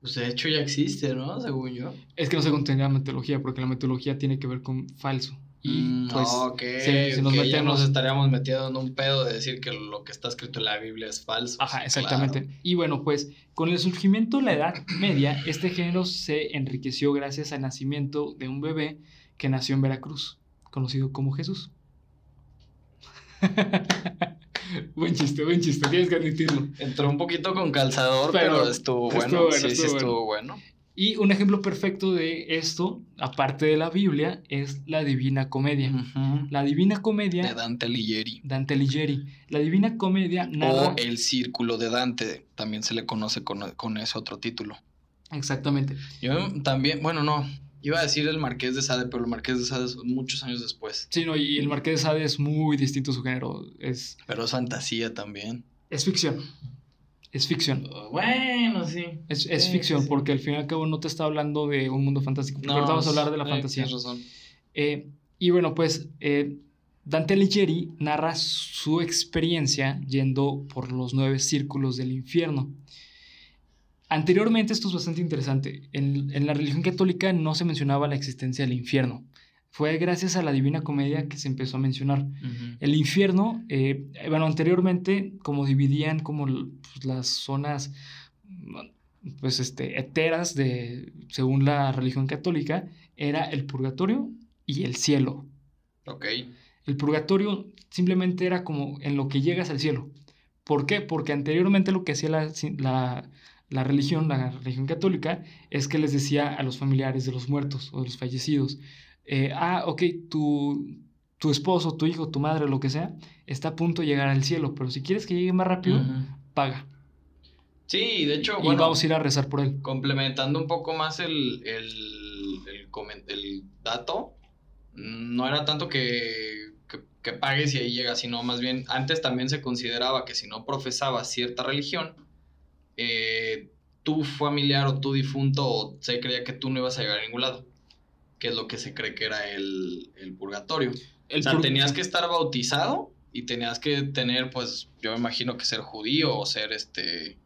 Speaker 1: Pues de hecho ya existe, ¿no? Según yo.
Speaker 2: Es que no se contenía mitología, porque la mitología tiene que ver con falso. Y
Speaker 1: Mm,
Speaker 2: pues,
Speaker 1: ok,
Speaker 2: si- si nos metemos-
Speaker 1: nos estaríamos metiendo en un pedo de decir que lo que está escrito en la Biblia es falso.
Speaker 2: Ajá, exactamente. Y bueno, pues con el surgimiento de la Edad Media, este género se enriqueció gracias al nacimiento de un bebé que nació en Veracruz, conocido como Jesús. buen chiste, buen chiste, tienes que admitirlo.
Speaker 1: Entró un poquito con calzador, pero,
Speaker 2: Pero
Speaker 1: estuvo
Speaker 2: estuvo
Speaker 1: bueno.
Speaker 2: bueno,
Speaker 1: sí, sí,
Speaker 2: estuvo
Speaker 1: estuvo bueno.
Speaker 2: Y un ejemplo perfecto de esto, aparte de la Biblia, es la Divina Comedia. La Divina
Speaker 1: De
Speaker 2: Comedia,
Speaker 1: Dante Alighieri.
Speaker 2: Dante Alighieri. La Divina Comedia.
Speaker 1: O El Círculo de Dante. También se le conoce con, con ese otro título.
Speaker 2: Exactamente.
Speaker 1: Yo también, bueno, no. Iba a decir el Marqués de Sade, pero el Marqués de Sade es muchos años después.
Speaker 2: Sí, no, y el Marqués de Sade es muy distinto a su género. Es,
Speaker 1: Pero es fantasía también.
Speaker 2: es ficción. Es ficción.
Speaker 1: Bueno, sí.
Speaker 2: Es, es
Speaker 1: Sí,
Speaker 2: ficción,
Speaker 1: sí.
Speaker 2: porque al fin y al cabo no te está hablando de un mundo fantástico. Porque ahorita vamos a hablar de la
Speaker 1: eh,
Speaker 2: fantasía.
Speaker 1: tienes razón.
Speaker 2: Eh, y bueno, pues eh, Dante Alighieri narra su experiencia yendo por los nueve círculos del infierno. Anteriormente, esto es bastante interesante, en, en la religión católica no se mencionaba la existencia del infierno. Fue gracias a la Divina Comedia que se empezó a mencionar. El infierno, eh, bueno, anteriormente, como dividían como pues, las zonas, pues, este, eteras de, según la religión católica, era el purgatorio y el cielo.
Speaker 1: Ok.
Speaker 2: El purgatorio simplemente era como en lo que llegas al cielo. ¿Por qué? Porque anteriormente lo que hacía la, la, la religión, la religión católica, es que les decía a los familiares de los muertos o de los fallecidos, eh, ah, ok, tu, tu esposo, tu hijo, tu madre, lo que sea, está a punto de llegar al cielo, pero si quieres que llegue más rápido,
Speaker 1: Ujú.
Speaker 2: paga.
Speaker 1: Sí, de hecho,
Speaker 2: y
Speaker 1: bueno,
Speaker 2: vamos a ir a rezar por él.
Speaker 1: complementando un poco más el, el, el, el dato, no era tanto que, que, que pagues y ahí llegas, sino más bien, antes también se consideraba que si no profesabas cierta religión, eh, tu familiar o tu difunto se creía que tú no ibas a llegar a ningún lado, que es lo que se cree que era el, el purgatorio.
Speaker 2: El
Speaker 1: o sea,
Speaker 2: pur-
Speaker 1: tenías que estar bautizado y tenías que tener, pues, yo me imagino que ser judío o ser, este,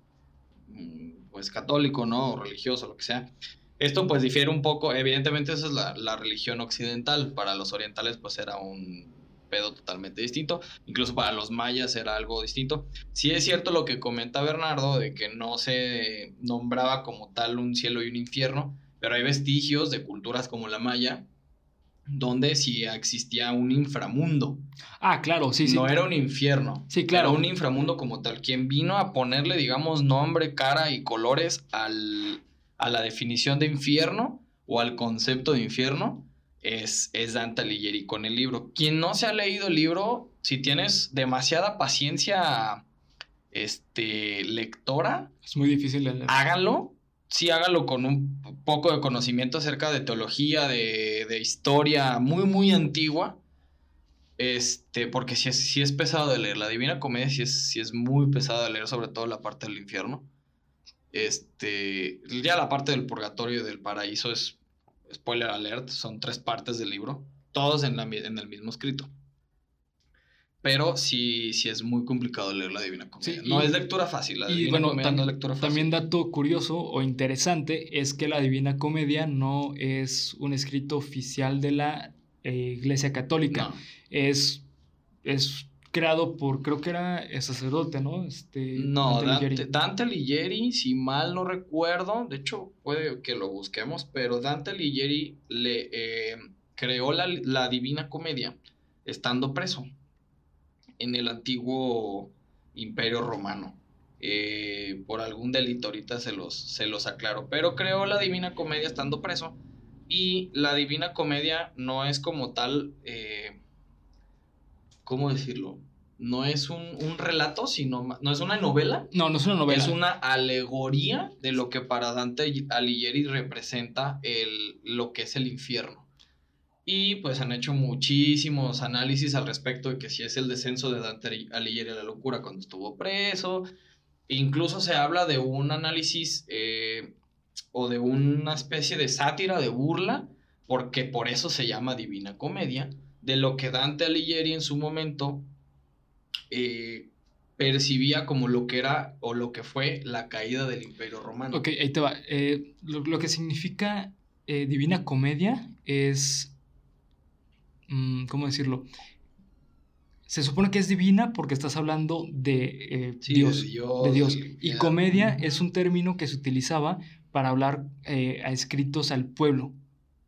Speaker 1: mm, pues, católico, ¿no? O religioso, lo que sea. Esto, pues, difiere un poco. Evidentemente, esa es la, la religión occidental. Para los orientales, pues, era un pedo totalmente distinto. Incluso para los mayas era algo distinto. Sí es cierto lo que comenta Bernardo, de que no se nombraba como tal un cielo y un infierno, pero hay vestigios de culturas como la maya, donde sí existía un inframundo.
Speaker 2: Ah, claro, sí, sí.
Speaker 1: No era un infierno.
Speaker 2: Sí, claro.
Speaker 1: Era un inframundo como tal. Quien vino a ponerle, digamos, nombre, cara y colores al, a la definición de infierno o al concepto de infierno es, es Dante Alighieri con el libro. Quien no se ha leído el libro, si tienes demasiada paciencia este, lectora,
Speaker 2: Es muy difícil leer.
Speaker 1: háganlo. Sí, háganlo con un poco de conocimiento acerca de teología, de, de historia muy, muy antigua. Este, porque sí es, sí es pesado de leer. La Divina Comedia sí es, sí es muy pesado de leer, sobre todo la parte del infierno. Este, ya la parte del purgatorio y del paraíso es, spoiler alert, son tres partes del libro, todos en, la en el mismo escrito. Pero sí, sí es muy complicado leer la Divina Comedia.
Speaker 2: Sí,
Speaker 1: no
Speaker 2: y-
Speaker 1: es lectura fácil. La
Speaker 2: y
Speaker 1: Divina
Speaker 2: bueno,
Speaker 1: Comedia no
Speaker 2: tam-
Speaker 1: es lectura fácil.
Speaker 2: También dato curioso o interesante es que la Divina Comedia no es un escrito oficial de la eh, Iglesia Católica.
Speaker 1: No.
Speaker 2: Es, es creado por, creo que era el sacerdote, ¿no? Este,
Speaker 1: No,
Speaker 2: Dante
Speaker 1: Dante,
Speaker 2: Alighieri.
Speaker 1: Dante Alighieri, si mal no recuerdo, de hecho puede que lo busquemos, pero Dante Alighieri le eh, creó la, la Divina Comedia estando preso en el antiguo Imperio Romano. Eh, por algún delito, ahorita se los, se los aclaro, pero creó la Divina Comedia estando preso y la Divina Comedia no es como tal, eh, ¿cómo decirlo? No es un, un relato, sino no es una novela,
Speaker 2: No, no es una novela.
Speaker 1: es una alegoría de lo que para Dante Alighieri representa el, lo que es el infierno. Y pues han hecho muchísimos análisis al respecto de que si es el descenso de Dante Alighieri a la locura cuando estuvo preso. Incluso se habla de un análisis eh, o de una especie de sátira, de burla, porque por eso se llama Divina Comedia, de lo que Dante Alighieri en su momento eh, percibía como lo que era o lo que fue la caída del Imperio Romano.
Speaker 2: Ok, ahí te va. Eh, lo, lo que significa eh, Divina Comedia es... mm, ¿Cómo decirlo? Se supone que es divina porque estás hablando de
Speaker 1: Sí,
Speaker 2: Dios.
Speaker 1: de Dios,
Speaker 2: de Dios. Y comedia es un término que se utilizaba para hablar a escritos al pueblo.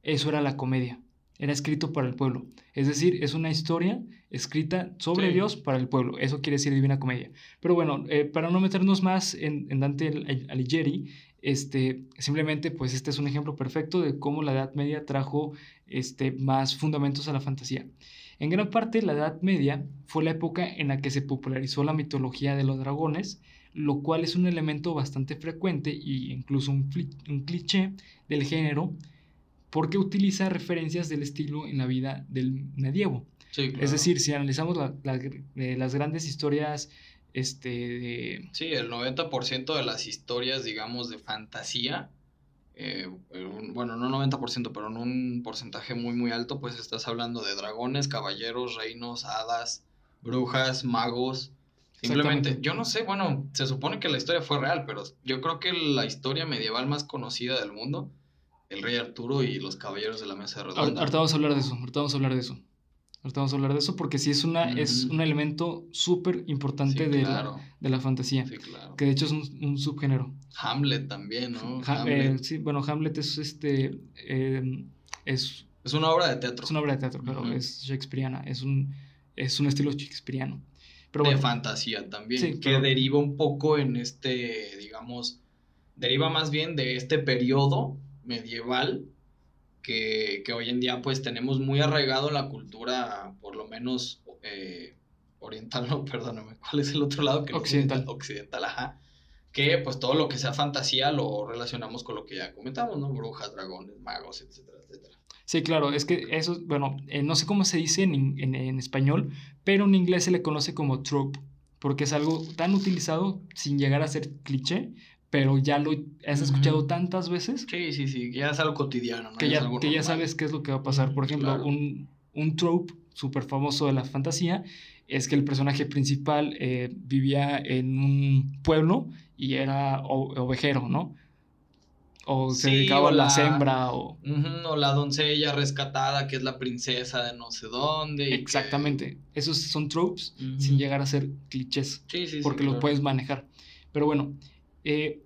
Speaker 2: Eso era la comedia. Era escrito para el pueblo. Es decir, es una historia escrita sobre
Speaker 1: Sí.
Speaker 2: Dios para el pueblo. Eso quiere decir Divina Comedia. Pero bueno, eh, para no meternos más en, en Dante Al- Alighieri, este, simplemente pues este es un ejemplo perfecto de cómo la Edad Media trajo este, más fundamentos a la fantasía. En gran parte, la Edad Media fue la época en la que se popularizó la mitología de los dragones, lo cual es un elemento bastante frecuente e incluso un cliché del género, porque utiliza referencias del estilo en la vida del medievo.
Speaker 1: Sí,
Speaker 2: Es decir, si analizamos la- la- eh, las grandes historias este, de...
Speaker 1: Sí, el 90% de las historias, digamos, de fantasía, eh, bueno, no 90%, pero en un porcentaje muy, muy alto, pues estás hablando de dragones, caballeros, reinos, hadas, brujas, magos. Simplemente, yo no sé, bueno, se supone que la historia fue real, pero yo creo que la historia medieval más conocida del mundo, el rey Arturo y los caballeros de la mesa redonda.
Speaker 2: Ahorita vamos a hablar de eso, ahorita vamos a hablar de eso. Ahorita vamos a hablar de eso porque sí es, una, es un elemento súper importante
Speaker 1: Sí,
Speaker 2: de,
Speaker 1: claro.
Speaker 2: la, de la fantasía,
Speaker 1: Sí, claro.
Speaker 2: que de hecho es un, un subgénero.
Speaker 1: Hamlet también, ¿no?
Speaker 2: Ha-
Speaker 1: Hamlet.
Speaker 2: eh, sí, bueno, Hamlet es este eh, es,
Speaker 1: Es una obra de teatro.
Speaker 2: es una obra de teatro, pero
Speaker 1: Ujú.
Speaker 2: es shakespeariana, es un, es un estilo shakespeariano. Pero
Speaker 1: de
Speaker 2: bueno,
Speaker 1: fantasía también,
Speaker 2: Sí,
Speaker 1: que
Speaker 2: pero-
Speaker 1: deriva un poco en este, digamos, deriva más bien de este periodo medieval que, que hoy en día pues tenemos muy arraigado la cultura, por lo menos eh, oriental, no, perdóname, ¿cuál es el otro lado? Que no
Speaker 2: Occidental.
Speaker 1: Occidental, ajá. Que pues todo lo que sea fantasía lo relacionamos con lo que ya comentamos, ¿no? Brujas, dragones, magos, etcétera, etcétera.
Speaker 2: sí, claro, es que eso, bueno, eh, no sé cómo se dice en, en- en español, pero en inglés se le conoce como trope, porque es algo tan utilizado sin llegar a ser cliché, pero ya lo has escuchado tantas veces
Speaker 1: Sí, sí, sí, ya es algo cotidiano, ¿no?
Speaker 2: que ya, que ya sabes qué es lo que va a pasar. Por ejemplo,
Speaker 1: Claro.
Speaker 2: un, un trope súper famoso de la fantasía es que el personaje principal eh, vivía en un pueblo y era ovejero, ¿no? O se
Speaker 1: Sí,
Speaker 2: dedicaba
Speaker 1: o
Speaker 2: a la sembra o...
Speaker 1: Ujú, o la doncella rescatada, que es la princesa de no sé dónde. que-
Speaker 2: Exactamente. Esos son tropes sin llegar a ser clichés,
Speaker 1: Sí, sí, sí,
Speaker 2: porque los
Speaker 1: claro.
Speaker 2: puedes manejar. Pero bueno, eh,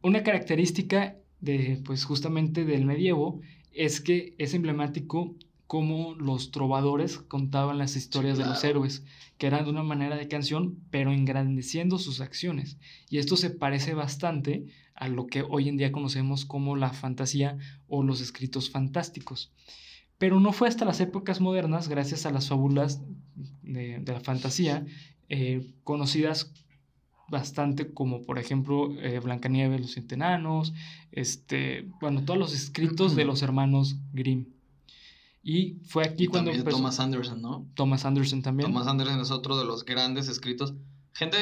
Speaker 2: una característica de, pues justamente del medievo es que es emblemático cómo los trovadores contaban las historias de los héroes, que eran de una manera de canción, pero engrandeciendo sus acciones. Y esto se parece bastante a lo que hoy en día conocemos como la fantasía o los escritos fantásticos. Pero no fue hasta las épocas modernas, gracias a las fábulas de, de la fantasía, eh, conocidas bastante como por ejemplo eh, Blancanieves, los siete enanos, este, bueno, todos los escritos de los hermanos Grimm. Y fue aquí
Speaker 1: Y
Speaker 2: cuando
Speaker 1: también
Speaker 2: empezó
Speaker 1: Thomas Anderson, ¿no?
Speaker 2: Thomas Anderson también.
Speaker 1: Thomas Anderson es otro de los grandes escritos. Gente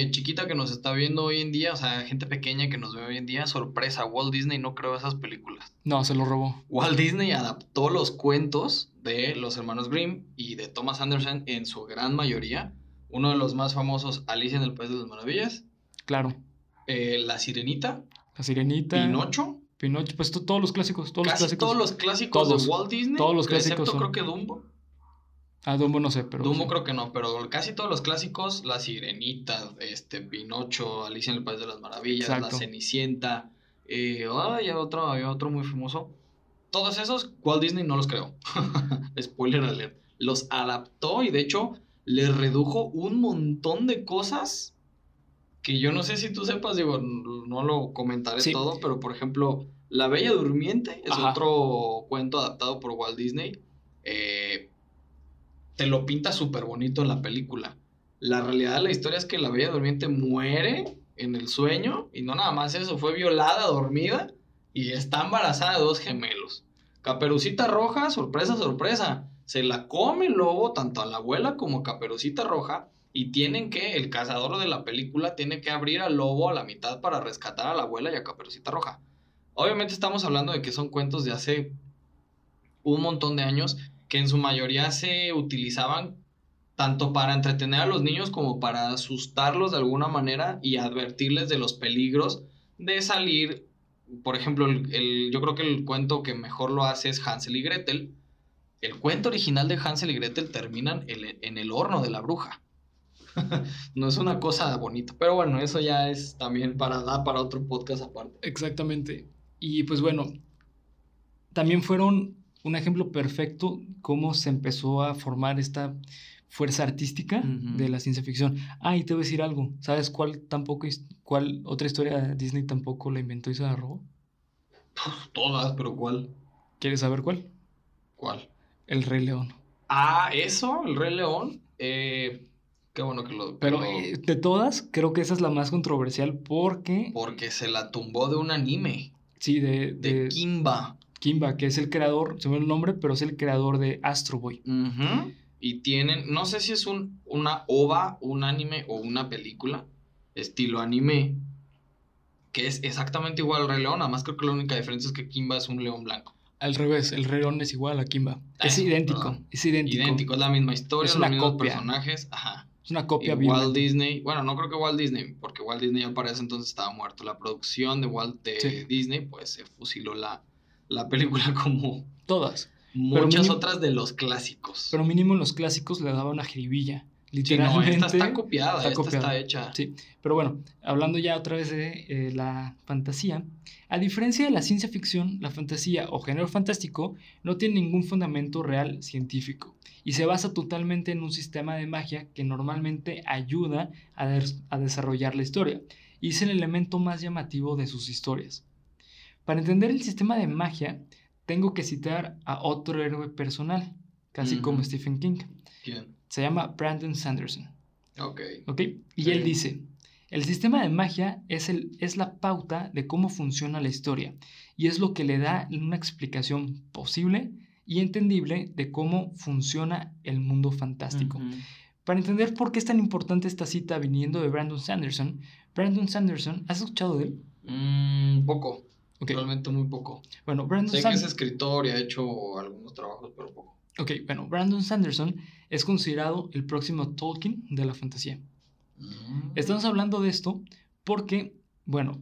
Speaker 1: eh, chiquita que nos está viendo hoy en día, o sea, gente pequeña que nos ve hoy en día, sorpresa, Walt Disney no creó esas películas.
Speaker 2: No, se lo robó.
Speaker 1: Walt Disney adaptó los cuentos de los hermanos Grimm y de Thomas Anderson en su gran mayoría. Uno de los más famosos, Alicia en el País de las Maravillas,
Speaker 2: Claro.
Speaker 1: eh, La Sirenita,
Speaker 2: La Sirenita.
Speaker 1: Pinocho
Speaker 2: Pinocho, pues to- todos los clásicos, todos los
Speaker 1: Casi
Speaker 2: clásicos.
Speaker 1: todos los clásicos
Speaker 2: Todos.
Speaker 1: de Walt Disney.
Speaker 2: Todos los clásicos
Speaker 1: Excepto
Speaker 2: son-
Speaker 1: creo que Dumbo.
Speaker 2: Ah, Dumbo no sé, pero.
Speaker 1: Dumbo
Speaker 2: sí.
Speaker 1: creo que no, pero casi todos los clásicos, La Sirenita, este, Pinocho, Alicia en el País de las Maravillas,
Speaker 2: Exacto.
Speaker 1: La Cenicienta, eh, había otro, había otro muy famoso. Todos esos, Walt Disney no los creó. Spoiler alert. Los adaptó y de hecho le redujo un montón de cosas que yo no sé si tú sepas, digo, no lo comentaré
Speaker 2: Sí.
Speaker 1: todo, pero por ejemplo, La Bella Durmiente es
Speaker 2: Ajá.
Speaker 1: otro cuento adaptado por Walt Disney. Eh, te lo pinta súper bonito en la película. La realidad de la historia es que la Bella Durmiente muere en el sueño y no nada más eso, fue violada, dormida y está embarazada de dos gemelos. Caperucita Roja, sorpresa, sorpresa, se la come el lobo, tanto a la abuela como a Caperucita Roja, y tienen que, el cazador de la película tiene que abrir al lobo a la mitad para rescatar a la abuela y a Caperucita Roja. Obviamente estamos hablando de que son cuentos de hace un montón de años que en su mayoría se utilizaban tanto para entretener a los niños como para asustarlos de alguna manera y advertirles de los peligros de salir. Por ejemplo, el, el- yo creo que el cuento que mejor lo hace es Hansel y Gretel. El cuento original de Hansel y Gretel terminan en, en el horno de la bruja. no es una cosa bonita, pero bueno, eso ya es también para dar para otro podcast aparte.
Speaker 2: Exactamente. Y pues bueno, también fueron un ejemplo perfecto cómo se empezó a formar esta fuerza artística de la ciencia ficción. Ah, y te voy a decir algo. ¿Sabes cuál tampoco cuál otra historia de Disney tampoco la inventó y se la robó?
Speaker 1: Todas, pero ¿cuál?
Speaker 2: ¿Quieres saber cuál?
Speaker 1: ¿Cuál?
Speaker 2: El Rey León.
Speaker 1: Ah, eso, el Rey León. Eh, qué bueno que lo.
Speaker 2: Pero
Speaker 1: lo-
Speaker 2: eh, de todas, creo que esa es la más controversial porque
Speaker 1: porque se la tumbó de un anime.
Speaker 2: sí, de,
Speaker 1: De
Speaker 2: de
Speaker 1: Kimba.
Speaker 2: Kimba, que es el creador, se me olvidó el nombre, pero es el creador de Astro Boy.
Speaker 1: Y tienen, no sé si es un, una ova, un anime o una película, estilo anime, que es exactamente igual al Rey León, nada más creo que la única diferencia es que Kimba es un león blanco.
Speaker 2: Al revés, el Rey León es igual a Kimba. Es idéntico,
Speaker 1: perdón.
Speaker 2: es idéntico.
Speaker 1: Idéntico, es la misma historia,
Speaker 2: Es
Speaker 1: los
Speaker 2: una
Speaker 1: mismos
Speaker 2: copia.
Speaker 1: personajes, ajá.
Speaker 2: Es una
Speaker 1: Y
Speaker 2: copia
Speaker 1: Walt
Speaker 2: vil.
Speaker 1: Disney, bueno, no creo que Walt Disney, porque Walt Disney ya para ese entonces estaba muerto. La producción de Walt de
Speaker 2: Sí.
Speaker 1: Disney, pues se fusiló la, la película como
Speaker 2: Todas.
Speaker 1: muchas
Speaker 2: mínimo-
Speaker 1: otras de los clásicos.
Speaker 2: Pero mínimo en los clásicos le daba una jiribilla.
Speaker 1: Sí, no,
Speaker 2: Literalmente.
Speaker 1: esta está copiada,
Speaker 2: está
Speaker 1: esta
Speaker 2: copiada.
Speaker 1: está hecha.
Speaker 2: Sí, pero bueno, hablando ya otra vez de eh, la fantasía, a diferencia de la ciencia ficción, la fantasía o género fantástico no tiene ningún fundamento real científico y se basa totalmente en un sistema de magia que normalmente ayuda a, des- a desarrollar la historia y es el elemento más llamativo de sus historias. Para entender el sistema de magia, tengo que citar a otro héroe personal, casi como Stephen King.
Speaker 1: ¿Quién?
Speaker 2: Se llama Brandon Sanderson.
Speaker 1: Ok.
Speaker 2: ¿Ok? Y
Speaker 1: Sí.
Speaker 2: él dice, el sistema de magia es, el, es la pauta de cómo funciona la historia y es lo que le da una explicación posible y entendible de cómo funciona el mundo fantástico. Para entender por qué es tan importante esta cita viniendo de Brandon Sanderson, Brandon Sanderson, ¿has escuchado de él?
Speaker 1: Mm, poco, realmente muy poco.
Speaker 2: bueno, Brandon
Speaker 1: Sé que es escritor y ha hecho algunos trabajos, pero poco.
Speaker 2: Ok, bueno, Brandon Sanderson es considerado el próximo Tolkien de la fantasía.
Speaker 1: Mm.
Speaker 2: Estamos hablando de esto porque, bueno,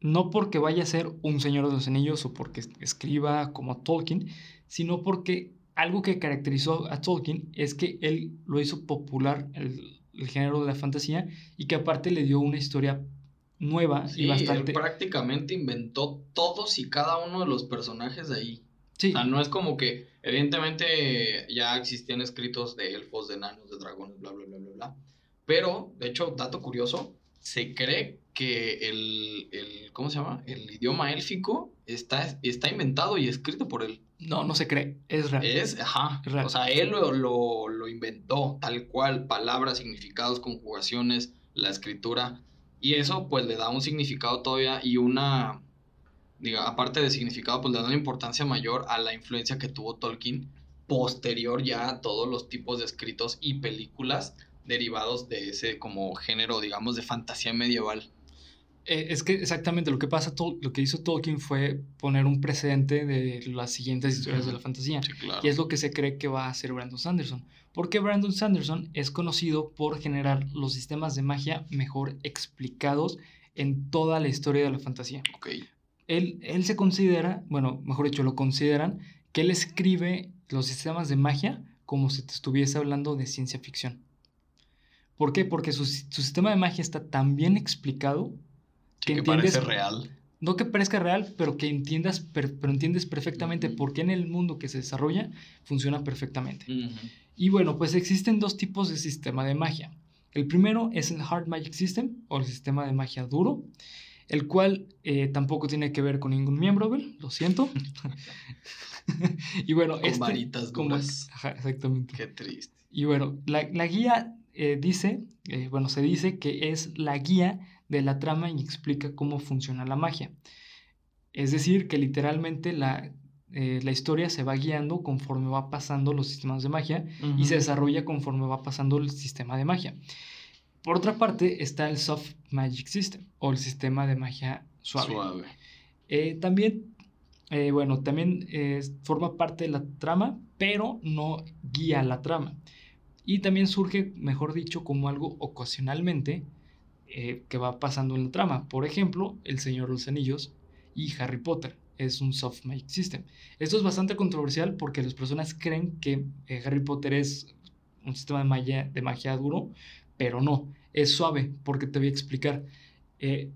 Speaker 2: no porque vaya a ser un Señor de los Anillos o porque escriba como Tolkien, sino porque algo que caracterizó a Tolkien es que él lo hizo popular el, el género de la fantasía y que aparte le dio una historia nueva
Speaker 1: Sí,
Speaker 2: y bastante...
Speaker 1: él prácticamente inventó todos y cada uno de los personajes de ahí.
Speaker 2: Sí,
Speaker 1: O sea, no es como que, evidentemente, ya existían escritos de elfos, de enanos, de dragones, bla, bla, bla, bla, bla. Pero, de hecho, dato curioso, se cree que el, el ¿cómo se llama? El idioma élfico está, está inventado y escrito por él.
Speaker 2: no, no se cree, es real.
Speaker 1: Es, ajá.
Speaker 2: Es real.
Speaker 1: O sea, él lo, lo, lo inventó tal cual, palabras, significados, conjugaciones, la escritura. Y eso pues le da un significado todavía y una, diga, aparte de significado, pues le da una importancia mayor a la influencia que tuvo Tolkien posterior ya a todos los tipos de escritos y películas derivados de ese como género, digamos, de fantasía medieval.
Speaker 2: Eh, es que exactamente lo que pasa, lo que hizo Tolkien fue poner un precedente de las siguientes historias de la fantasía.
Speaker 1: Sí, claro.
Speaker 2: Y es lo que se cree que va a hacer Brandon Sanderson. Porque Brandon Sanderson es conocido por generar los sistemas de magia mejor explicados en toda la historia de la fantasía. Él, él se considera, bueno, mejor dicho, lo consideran, que él escribe los sistemas de magia como si te estuviese hablando de ciencia ficción. ¿Por qué? Porque su, su sistema de magia está tan bien explicado
Speaker 1: que, que parece real.
Speaker 2: No que parezca real, pero que entiendas, per, pero entiendes perfectamente por qué en el mundo que se desarrolla funciona perfectamente. Y bueno, pues existen dos tipos de sistema de magia. El primero es el Hard Magic System o el sistema de magia duro, el cual eh, tampoco tiene que ver con ningún miembro, ¿vel? lo siento. y bueno,
Speaker 1: Con
Speaker 2: este,
Speaker 1: varitas
Speaker 2: como-
Speaker 1: duras.
Speaker 2: ajá, exactamente.
Speaker 1: Qué triste.
Speaker 2: Y bueno, la, la guía eh, dice, eh, bueno, se dice que es la guía de la trama y explica cómo funciona la magia. Es decir, que literalmente la, eh, la historia se va guiando conforme va pasando los sistemas de magia y se desarrolla conforme va pasando el sistema de magia. Por otra parte está el Soft Magic System o el sistema de magia suave.
Speaker 1: Suave.
Speaker 2: Eh, también, eh, bueno, también eh, forma parte de la trama, pero no guía la trama. Y también surge, mejor dicho, como algo ocasionalmente que va pasando en la trama. Por ejemplo, El Señor de los Anillos y Harry Potter. Es un soft magic system. Esto es bastante controversial porque las personas creen que Harry Potter es un sistema de magia, de magia duro, pero no, es suave porque te voy a explicar. Eh,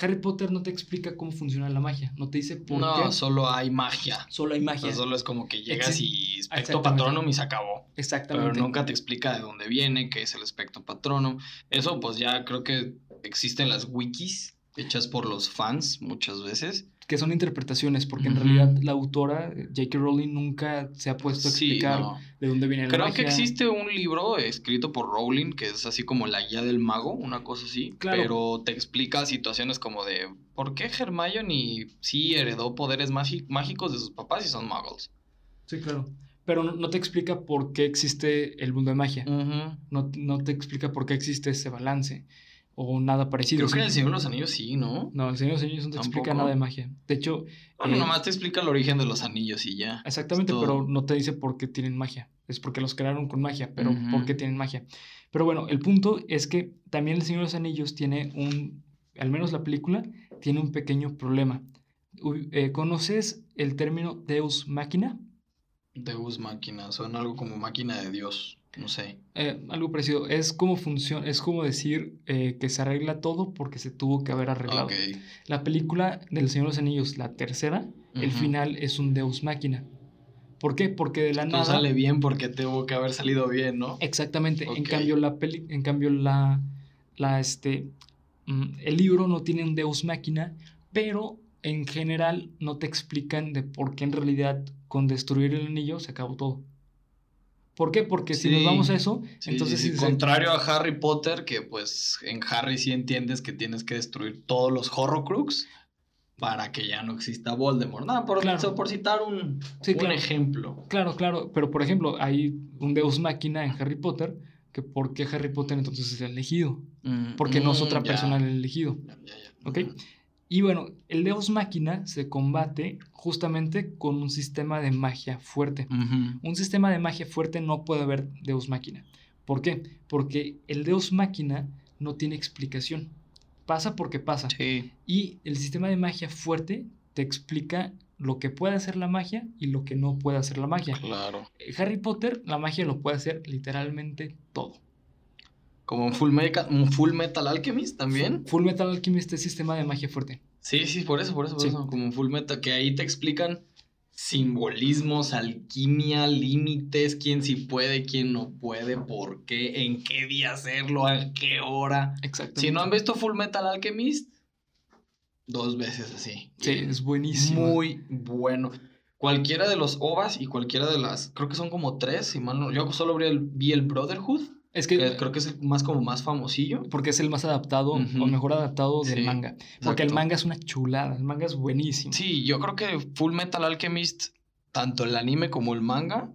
Speaker 2: Harry Potter no te explica cómo funciona la magia, no te dice por
Speaker 1: No,
Speaker 2: qué.
Speaker 1: solo hay magia.
Speaker 2: Solo hay
Speaker 1: O
Speaker 2: magia.
Speaker 1: sea, solo es como que llegas
Speaker 2: Exi-
Speaker 1: y espectro patronum y se acabó. Pero
Speaker 2: Exactamente.
Speaker 1: nunca te explica de dónde viene, qué es el espectro patronum. Eso pues ya creo que existen las wikis hechas por los fans muchas veces.
Speaker 2: Que son interpretaciones, porque en realidad la autora, eh, J.K. Rowling, nunca se ha puesto a
Speaker 1: Sí,
Speaker 2: explicar
Speaker 1: no.
Speaker 2: de dónde viene la
Speaker 1: Creo
Speaker 2: magia.
Speaker 1: que existe un libro escrito por Rowling que es así como la guía del mago, una cosa así,
Speaker 2: Claro.
Speaker 1: pero te explica situaciones como de por qué Hermione sí heredó poderes mágicos de sus papás y son muggles.
Speaker 2: Sí, claro. Pero no, te explica por qué existe el mundo de magia. No, no te explica por qué existe ese balance. O nada parecido.
Speaker 1: Creo que en el. Señor de los Anillos sí, ¿no?
Speaker 2: No, el Señor de los Anillos no te explica nada de magia. De hecho,
Speaker 1: Bueno,
Speaker 2: eh,
Speaker 1: nomás te explica el origen de los anillos y ya.
Speaker 2: Exactamente, pero no te dice por qué tienen magia. Es porque los crearon con magia, pero. ¿por qué tienen magia? Pero bueno, el punto es que también El Señor de los Anillos tiene un, al menos la película, tiene un pequeño problema. Eh, ¿Conoces el término Deus Máquina?
Speaker 1: Deus máquina, suena algo como máquina de Dios, no sé.
Speaker 2: Eh, algo parecido. Es como funciona, es como decir eh, que se arregla todo porque se tuvo que haber arreglado. La película del Señor de los Anillos, la tercera, el final es un Deus Máquina. ¿Por qué? Porque de la
Speaker 1: No
Speaker 2: nada.
Speaker 1: sale bien porque tuvo que haber salido bien, ¿no?
Speaker 2: Exactamente. En cambio, la peli, en cambio, la, la, este, mm, el libro no tiene un Deus Máquina, pero en general no te explican de por qué en realidad con destruir el anillo se acabó todo. ¿Por qué? Porque si nos
Speaker 1: Sí.
Speaker 2: vamos a eso,
Speaker 1: Sí,
Speaker 2: entonces
Speaker 1: sí, contrario a Harry Potter, que pues en Harry sí entiendes que tienes que destruir todos los Horrocrux para que ya no exista Voldemort. Nada, por,
Speaker 2: Claro.
Speaker 1: por citar un, un
Speaker 2: claro.
Speaker 1: ejemplo.
Speaker 2: Claro, claro, pero por ejemplo, hay un Deus Máquina en Harry Potter, que por qué Harry Potter entonces es el elegido, porque no es otra
Speaker 1: Mm, ya.
Speaker 2: persona el elegido.
Speaker 1: Ya, ya, ya.
Speaker 2: ¿Ok? Y bueno, el Deus Máquina se combate justamente con un sistema de magia fuerte. Un sistema de magia fuerte no puede haber Deus Máquina. ¿Por qué? Porque el Deus Máquina no tiene explicación. Pasa porque pasa.
Speaker 1: Sí.
Speaker 2: Y el sistema de magia fuerte te explica lo que puede hacer la magia y lo que no puede hacer la magia.
Speaker 1: Claro.
Speaker 2: Harry Potter, la magia lo puede hacer literalmente todo.
Speaker 1: Como un Full, Mecha- un full Metal Alchemist también.
Speaker 2: Full Metal Alchemist es sistema de magia fuerte.
Speaker 1: Sí, sí, por eso, por eso, por
Speaker 2: Sí.
Speaker 1: eso. Como un Full Metal, que ahí te explican simbolismos, alquimia, límites, quién sí puede, quién no puede, por qué, en qué día hacerlo, a qué hora.
Speaker 2: Exacto.
Speaker 1: Si no han visto Full Metal Alchemist, dos veces así.
Speaker 2: Sí, es buenísimo.
Speaker 1: Muy bueno. Cualquiera de los OVAs y cualquiera de las, creo que son como tres, si mal no- yo solo vi el, vi el Brotherhood,
Speaker 2: Es que,
Speaker 1: creo que es el más como más famosillo.
Speaker 2: porque es el más adaptado o mejor adaptado del
Speaker 1: Sí,
Speaker 2: manga. Porque el manga es una chulada, el manga es buenísimo.
Speaker 1: Sí, yo creo que Full Metal Alchemist, tanto el anime como el manga,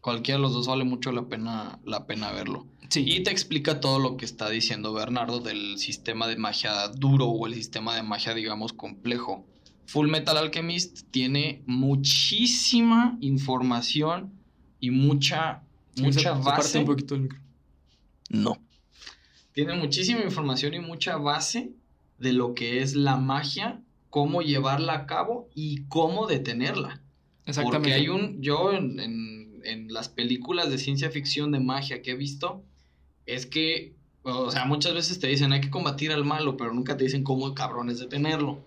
Speaker 1: cualquiera de los dos vale mucho la pena, la pena verlo.
Speaker 2: Sí.
Speaker 1: Y te explica todo lo que está diciendo Bernardo del sistema de magia duro o el sistema de magia, digamos, complejo. Full Metal Alchemist tiene muchísima información y mucha, mucha base.
Speaker 2: un poquito el micro.
Speaker 1: No. Tiene muchísima información y mucha base de lo que es la magia cómo llevarla a cabo y cómo detenerla.
Speaker 2: Exactamente.
Speaker 1: Porque hay un, yo en, en, en las películas de ciencia ficción de magia que he visto, es que, o sea, muchas veces te dicen hay que combatir al malo, pero nunca te dicen cómo cabrones detenerlo.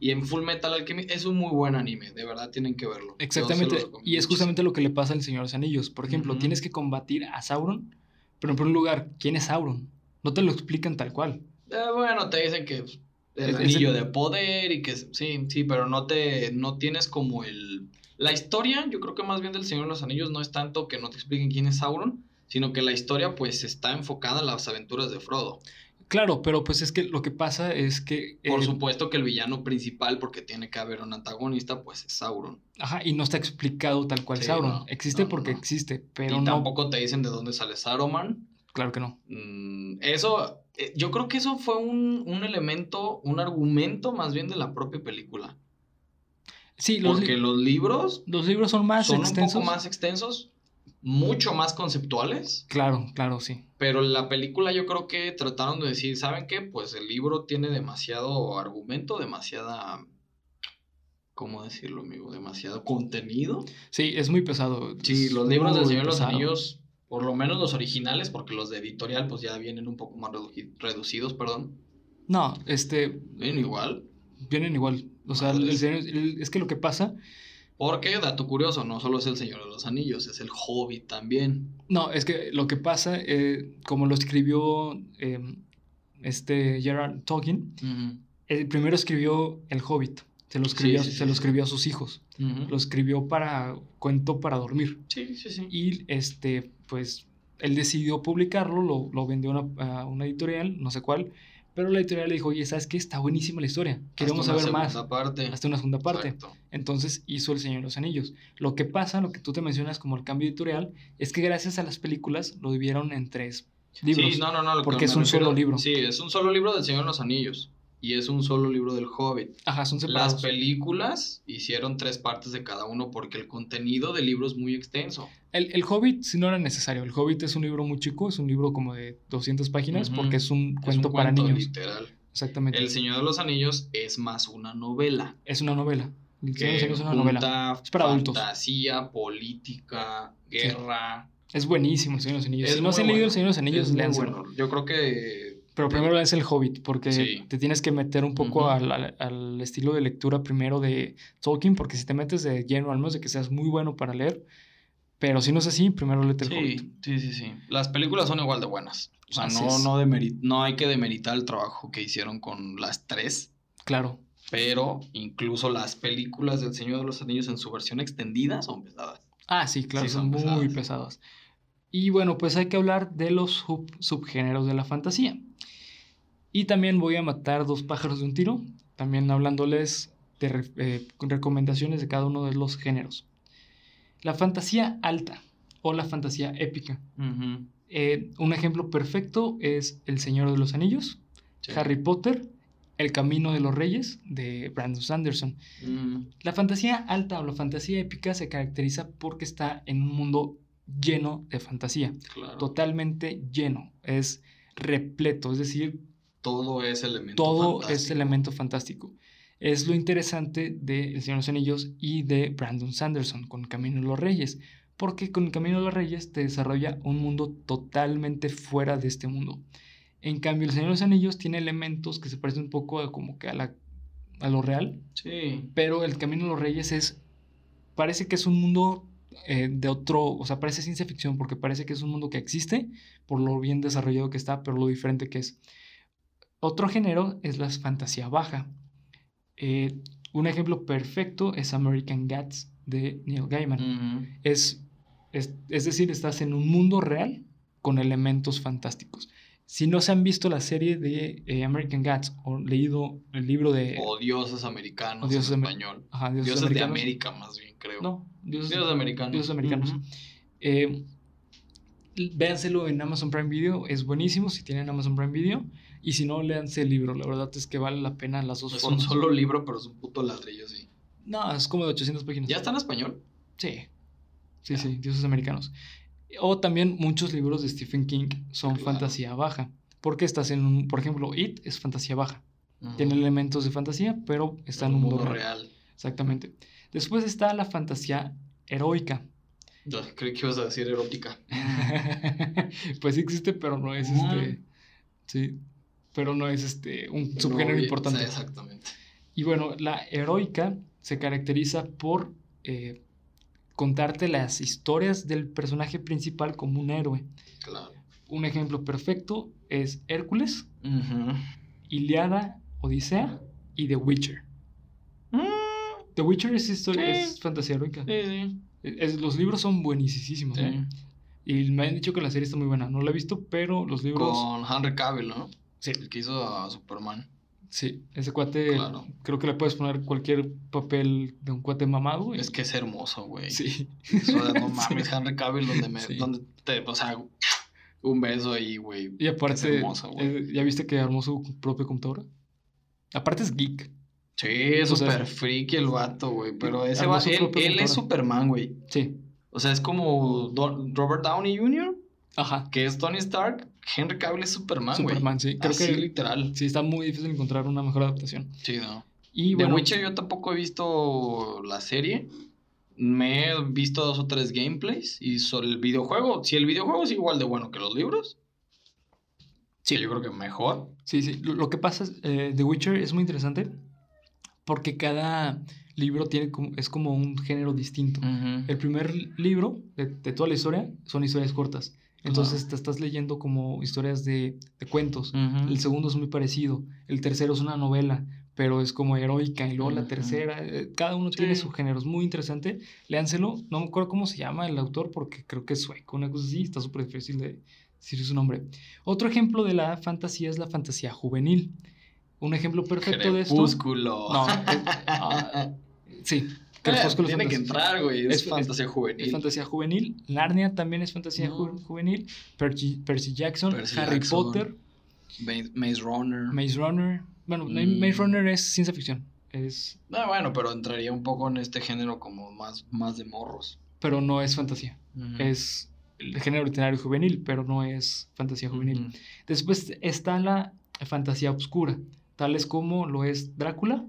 Speaker 1: Y en Full Metal Alchemist es un muy buen anime, de verdad tienen que verlo.
Speaker 2: Exactamente. Y es justamente lo que le pasa al Señor de los Anillos. Por ejemplo, tienes que combatir a Sauron, pero en primer lugar, ¿quién es Sauron? No te lo explican tal cual.
Speaker 1: Eh, bueno, te dicen que pues, el
Speaker 2: Es- es
Speaker 1: anillo
Speaker 2: el-
Speaker 1: de poder y que sí, sí, pero no te, no tienes como el... La historia, yo creo que más bien del Señor de los Anillos no es tanto que no te expliquen quién es Sauron, sino que la historia pues está enfocada en las aventuras de Frodo.
Speaker 2: Claro, pero pues es que lo que pasa es que...
Speaker 1: Por
Speaker 2: eh,
Speaker 1: supuesto que el villano principal, porque tiene que haber un antagonista, pues es Sauron.
Speaker 2: Ajá, y no está explicado tal cual
Speaker 1: Sí,
Speaker 2: Sauron.
Speaker 1: no,
Speaker 2: existe
Speaker 1: no,
Speaker 2: porque
Speaker 1: no.
Speaker 2: existe, pero
Speaker 1: y tampoco te dicen de dónde sale Saruman.
Speaker 2: Claro que no.
Speaker 1: Mm, eso, eh, yo creo que eso fue un, un elemento, un argumento más bien de la propia película.
Speaker 2: Sí, los,
Speaker 1: Porque
Speaker 2: li-
Speaker 1: los libros
Speaker 2: los libros son más
Speaker 1: son
Speaker 2: extensos.
Speaker 1: un poco más extensos, mucho más conceptuales,
Speaker 2: Claro, claro, sí.
Speaker 1: pero la película yo creo que trataron de decir, ¿saben qué? Pues el libro tiene demasiado argumento, demasiada, ¿cómo decirlo, amigo? Demasiado contenido.
Speaker 2: Sí, es muy pesado.
Speaker 1: Sí, los libros del Señor de los. Anillos, por lo menos los originales, porque los de editorial pues ya vienen un poco más redu- reducidos, perdón.
Speaker 2: No, este,
Speaker 1: Vienen igual.
Speaker 2: vienen igual. O sea, el- es que lo que pasa...
Speaker 1: Porque, dato curioso, no solo es el Señor de los Anillos, es el Hobbit también.
Speaker 2: No, es que lo que pasa, eh, como lo escribió eh, este Gerard Tolkien, el primero escribió El Hobbit. Se lo escribió,
Speaker 1: sí, sí,
Speaker 2: se lo escribió a sus hijos. Lo escribió para cuento para dormir.
Speaker 1: Sí, sí, sí.
Speaker 2: Y este, pues, él decidió publicarlo, lo, lo vendió a una, a una editorial, no sé cuál, pero la editorial le dijo, oye, ¿sabes qué? Está buenísima la historia. Queremos
Speaker 1: Hasta una
Speaker 2: saber más.
Speaker 1: segunda parte.
Speaker 2: Hasta una segunda parte.
Speaker 1: Exacto.
Speaker 2: Entonces hizo El Señor de los Anillos. Lo que pasa, lo que tú te mencionas como el cambio editorial, es que gracias a las películas lo dividieron en tres libros.
Speaker 1: Sí, no, no, no.
Speaker 2: porque es un
Speaker 1: refiero-
Speaker 2: solo libro.
Speaker 1: Sí, es un solo libro del Señor de los Anillos. Y es un solo libro del Hobbit.
Speaker 2: Ajá, son
Speaker 1: Las
Speaker 2: separados.
Speaker 1: películas hicieron tres partes de cada uno porque el contenido del libro es muy extenso.
Speaker 2: El, el Hobbit sí no era necesario. El Hobbit es un libro muy chico, es un libro como de 200 páginas porque es un
Speaker 1: Es
Speaker 2: cuento
Speaker 1: un
Speaker 2: para
Speaker 1: cuento
Speaker 2: niños.
Speaker 1: literal.
Speaker 2: Exactamente.
Speaker 1: El Señor de los Anillos es más una novela.
Speaker 2: Es una novela. El Señor de los Anillos es una novela. Es para adultos.
Speaker 1: fantasía, política, guerra.
Speaker 2: Es buenísimo El Señor de los Anillos.
Speaker 1: Es
Speaker 2: si no se han leído. El Señor de los Anillos,
Speaker 1: Es. Yo creo que
Speaker 2: Pero primero lees El Hobbit porque
Speaker 1: Sí.
Speaker 2: te tienes que meter un poco al, al- al estilo de lectura primero de Tolkien porque si te metes de lleno, al menos de que seas muy bueno para leer, pero si no es así, primero léete El Hobbit.
Speaker 1: Sí, sí, sí. Las películas son igual de buenas. O sea,
Speaker 2: Así
Speaker 1: no, hay que demeritar el trabajo que hicieron con las tres,
Speaker 2: Claro.
Speaker 1: pero incluso las películas del Señor de los Anillos en su versión extendida son pesadas.
Speaker 2: Ah, sí, claro,
Speaker 1: Sí,
Speaker 2: son,
Speaker 1: son
Speaker 2: muy
Speaker 1: pesadas.
Speaker 2: Y bueno, pues hay que hablar de los sub- subgéneros de la fantasía. Y también voy a matar dos pájaros de un tiro, también hablándoles de re- eh, recomendaciones de cada uno de los géneros. La fantasía alta o la fantasía épica. Eh, un ejemplo perfecto es El Señor de los Anillos,
Speaker 1: Sí.
Speaker 2: Harry Potter, El Camino de los Reyes de Brandon Sanderson.
Speaker 1: Mm,
Speaker 2: La fantasía alta o la fantasía épica se caracteriza porque está en un mundo lleno de fantasía,
Speaker 1: claro.
Speaker 2: totalmente lleno, es repleto, es decir,
Speaker 1: Todo es elemento
Speaker 2: todo es
Speaker 1: fantástico.
Speaker 2: elemento fantástico. Es lo interesante de El Señor de los Anillos y de Brandon Sanderson con Camino de los Reyes, porque con Camino de los Reyes te desarrolla un mundo totalmente fuera de este mundo. En cambio, El Señor de los Anillos tiene elementos que se parecen un poco a, como que a, la, a lo real,
Speaker 1: Sí.
Speaker 2: pero el Camino de los Reyes es. Parece que es un mundo eh, de otro. O sea, parece ciencia ficción porque parece que es un mundo que existe por lo bien desarrollado que está, pero lo diferente que es. Otro género es la fantasía baja. Eh, un ejemplo perfecto es American Gods de Neil Gaiman. Es, es, es decir, estás en un mundo real con elementos fantásticos. Si no se han visto la serie de eh, American Gods o leído el libro de.
Speaker 1: O dioses americanos
Speaker 2: O dioses
Speaker 1: en español.
Speaker 2: Ajá,
Speaker 1: Dioses, de
Speaker 2: americanos.
Speaker 1: América, más bien, creo.
Speaker 2: No, dioses,
Speaker 1: Dioses americanos.
Speaker 2: dioses americanos. Eh, véanselo en Amazon Prime Video, es buenísimo si tienen Amazon Prime Video. Y si no, léanse el libro, la verdad es que vale la pena las dos
Speaker 1: Es un solo libro, pero es un puto ladrillo, sí.
Speaker 2: No, es como de 800 páginas.
Speaker 1: ¿Ya está en español?
Speaker 2: Sí, sí, sí, dioses americanos. O también muchos libros de Stephen King son
Speaker 1: Claro.
Speaker 2: fantasía baja. Porque estás en un, por ejemplo, It es fantasía baja. Tiene elementos de fantasía, pero está en un mundo, real.
Speaker 1: real.
Speaker 2: Exactamente. Después está la fantasía heroica.
Speaker 1: Yo creí que ibas a decir erótica.
Speaker 2: pues sí existe, pero no es este. Sí. Pero no es este un subgénero importante.
Speaker 1: sí, exactamente.
Speaker 2: Y bueno, la heroica se caracteriza por eh, contarte las historias del personaje principal como un héroe.
Speaker 1: Claro.
Speaker 2: Un ejemplo perfecto es Hércules,
Speaker 1: Ujú.
Speaker 2: Iliada, Odisea y The Witcher.
Speaker 1: Mm,
Speaker 2: The Witcher es, historia, es fantasía heroica.
Speaker 1: Sí, sí.
Speaker 2: Es- los libros son buenísimos.
Speaker 1: Sí.
Speaker 2: ¿eh? Y me han dicho que la serie está muy buena. No la he visto, pero los libros.
Speaker 1: Con Henry Cavill, ¿no?
Speaker 2: Sí,
Speaker 1: El que hizo a Superman.
Speaker 2: Sí. Ese cuate.
Speaker 1: Claro.
Speaker 2: Creo que le puedes poner cualquier papel de un cuate mamado. y-
Speaker 1: Es que es hermoso, güey.
Speaker 2: Sí.
Speaker 1: O sea, no mames, Henry Cavill, donde me.
Speaker 2: Sí.
Speaker 1: Donde te, o sea, un beso ahí, güey.
Speaker 2: Y aparte,
Speaker 1: hermoso, güey.
Speaker 2: eh, ¿ya viste que armó su propia computadora? Aparte es geek.
Speaker 1: Sí, es súper friki el vato, güey. Pero ese va, él, él es. Superman, güey.
Speaker 2: Sí.
Speaker 1: O sea, es como Robert Downey Jr.,
Speaker 2: Ajá.
Speaker 1: que es Tony Stark. Henry Cavill es Superman, güey.
Speaker 2: Superman, sí. Creo
Speaker 1: Así
Speaker 2: que
Speaker 1: literal.
Speaker 2: sí está muy difícil encontrar una mejor adaptación.
Speaker 1: Sí, no.
Speaker 2: Y
Speaker 1: The
Speaker 2: bueno,
Speaker 1: Witcher yo tampoco he visto la serie. Me he visto dos o tres gameplays. Y sobre el videojuego, si el videojuego es igual de bueno que los libros,
Speaker 2: Sí.
Speaker 1: yo creo que mejor.
Speaker 2: sí, sí. Lo, que pasa es, eh, The Witcher es muy interesante porque cada libro tiene como, es como un género distinto. El primer libro de, de toda la historia son historias cortas. Entonces te estás leyendo como historias de, de cuentos. El segundo es muy parecido. El tercero es una novela, pero es como heroica. Y luego la tercera, eh, cada uno tiene su género. Es muy interesante. Léanselo. No me acuerdo cómo se llama el autor porque creo que es sueco, una cosa así. Está súper difícil de decir su nombre. Otro ejemplo de la fantasía es la fantasía juvenil. Un ejemplo perfecto de esto.
Speaker 1: Crepúsculo.
Speaker 2: No, es- ah, sí. Es
Speaker 1: Tiene que entrar, güey. Es, fantasía juvenil.
Speaker 2: Es fantasía juvenil. Narnia también es fantasía
Speaker 1: No.
Speaker 2: ju- juvenil. Percy, Percy Jackson,
Speaker 1: Percy
Speaker 2: Harry
Speaker 1: Jackson.
Speaker 2: Potter,
Speaker 1: Ma- Maze Runner.
Speaker 2: Maze Runner. Bueno,
Speaker 1: Mm.
Speaker 2: Maze Runner es ciencia ficción. Es,
Speaker 1: No, bueno, pero entraría un poco en este género como más, más de morros.
Speaker 2: pero no es fantasía. Es el género literario juvenil, pero no es fantasía juvenil. Después está la fantasía oscura, tales como lo es Drácula.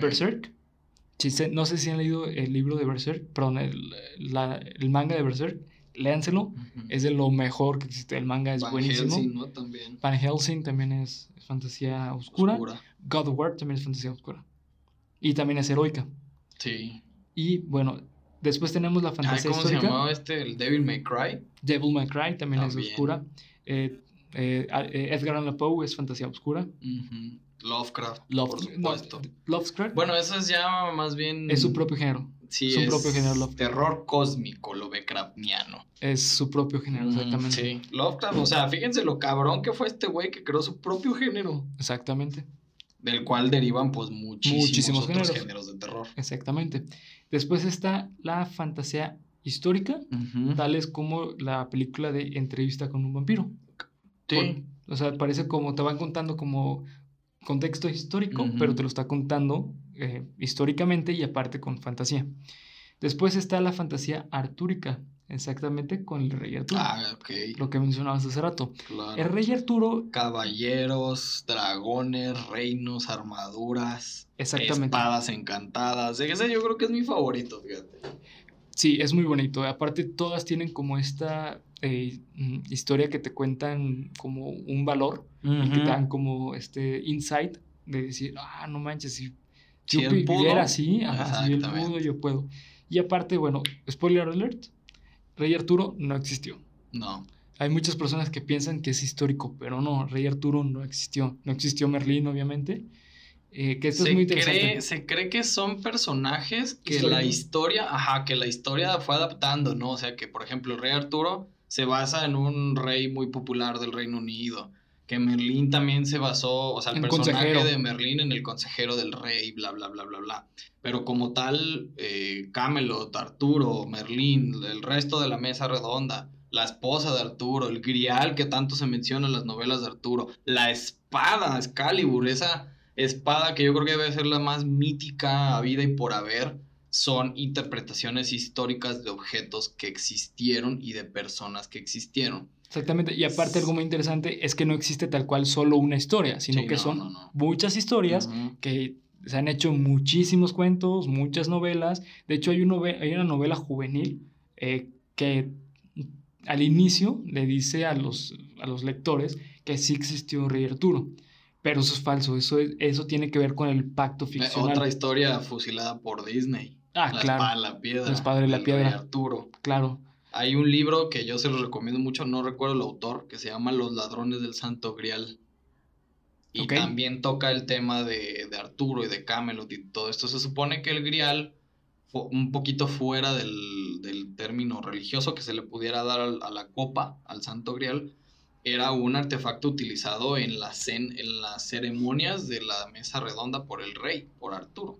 Speaker 2: Berserk. Si se- no sé si han leído el libro de Berserk, perdón, el, la- el manga de Berserk, léanselo. Es de lo mejor que existe. El manga es
Speaker 1: Van
Speaker 2: buenísimo.
Speaker 1: Helsing, ¿no? También.
Speaker 2: Van Helsing también es, es fantasía oscura.
Speaker 1: Oscura.
Speaker 2: God of War también es fantasía oscura. Y también es heroica.
Speaker 1: Sí.
Speaker 2: Y bueno, después tenemos la
Speaker 1: Ay,
Speaker 2: fantasía
Speaker 1: ¿Cómo se llamaba este? El Devil May Cry.
Speaker 2: Devil May Cry también, es oscura. Eh, eh, eh, Edgar Allan Poe es fantasía oscura.
Speaker 1: Ujú. Lovecraft,
Speaker 2: Love-
Speaker 1: por
Speaker 2: no,
Speaker 1: supuesto.
Speaker 2: Lovecraft
Speaker 1: Bueno, eso es ya más bien...
Speaker 2: es su propio género.
Speaker 1: Sí,
Speaker 2: su
Speaker 1: es
Speaker 2: propio género Lovecraft.
Speaker 1: terror cósmico, Lovecraftiano.
Speaker 2: Es su propio género, exactamente.
Speaker 1: Sí, Lovecraft, o sea, fíjense lo cabrón que fue este güey que creó su propio género,
Speaker 2: Exactamente.
Speaker 1: del cual derivan pues muchísimos,
Speaker 2: Muchísimos
Speaker 1: otros
Speaker 2: géneros.
Speaker 1: géneros de terror.
Speaker 2: Exactamente. Después está la fantasía histórica, tales como la película de Entrevista con un vampiro.
Speaker 1: Sí.
Speaker 2: Con- o sea, parece como te van contando como contexto histórico, pero te lo está contando eh, históricamente y aparte con fantasía. Después está la fantasía artúrica, exactamente con el rey Arturo,
Speaker 1: Ah, ok.
Speaker 2: lo que mencionabas hace rato.
Speaker 1: Claro.
Speaker 2: El rey Arturo,
Speaker 1: Caballeros, dragones, reinos, armaduras,
Speaker 2: exactamente.
Speaker 1: espadas encantadas. Ese yo creo que es mi favorito, fíjate.
Speaker 2: Sí, es muy bonito. Aparte, todas tienen como esta eh, mm, historia que te cuentan como un valor y que te dan como este insight de decir, ah, no manches, si
Speaker 1: Si
Speaker 2: yo viviera así, si él pudo, yo puedo. Y aparte, bueno, spoiler alert, Rey Arturo no existió.
Speaker 1: No.
Speaker 2: Hay muchas personas que piensan que es histórico, pero no, Rey Arturo no existió. No existió Merlín, obviamente. Eh, que esto es muy
Speaker 1: Se
Speaker 2: interesante.
Speaker 1: cree, se cree que son personajes que la historia, ajá, que la historia fue adaptando, ¿no? O sea, que por ejemplo el rey Arturo se basa en un rey muy popular del Reino Unido, que Merlín también se basó, o sea, el personaje
Speaker 2: consejero.
Speaker 1: de Merlín en el consejero del rey, bla, bla, bla, bla, bla. Pero como tal, eh, Camelot, Arturo, Merlín, el resto de la mesa redonda, la esposa de Arturo, el grial que tanto se menciona en las novelas de Arturo, la espada Excalibur, esa espada que yo creo que debe ser la más mítica a vida y por haber, son interpretaciones históricas de objetos que existieron y de personas que existieron.
Speaker 2: Exactamente. Y aparte, algo muy interesante es que no existe tal cual solo una historia, sino
Speaker 1: Sí,
Speaker 2: que
Speaker 1: no,
Speaker 2: son
Speaker 1: no, no.
Speaker 2: muchas historias que se han hecho muchísimos cuentos, muchas novelas. De hecho, hay, un nove- hay una novela juvenil eh, que al inicio le dice a los, a los lectores que sí existió un rey Arturo. Pero eso es falso, eso, es- eso tiene que ver con el pacto
Speaker 1: Eh,
Speaker 2: ficcional.
Speaker 1: Otra historia fusilada por Disney.
Speaker 2: Ah,
Speaker 1: la
Speaker 2: claro,
Speaker 1: espada la piedra.
Speaker 2: La espada de la piedra.
Speaker 1: Arturo.
Speaker 2: claro.
Speaker 1: Hay un libro que yo se lo recomiendo mucho, no recuerdo el autor, que se llama Los ladrones del Santo Grial. Y
Speaker 2: Ok.
Speaker 1: también toca el tema de, de Arturo y de Camelot y todo esto. Se supone que el Grial, fue un poquito fuera del, del término religioso que se le pudiera dar a la copa, al Santo Grial, era un artefacto utilizado en, la cen- en las ceremonias de la mesa redonda por el rey, por Arturo.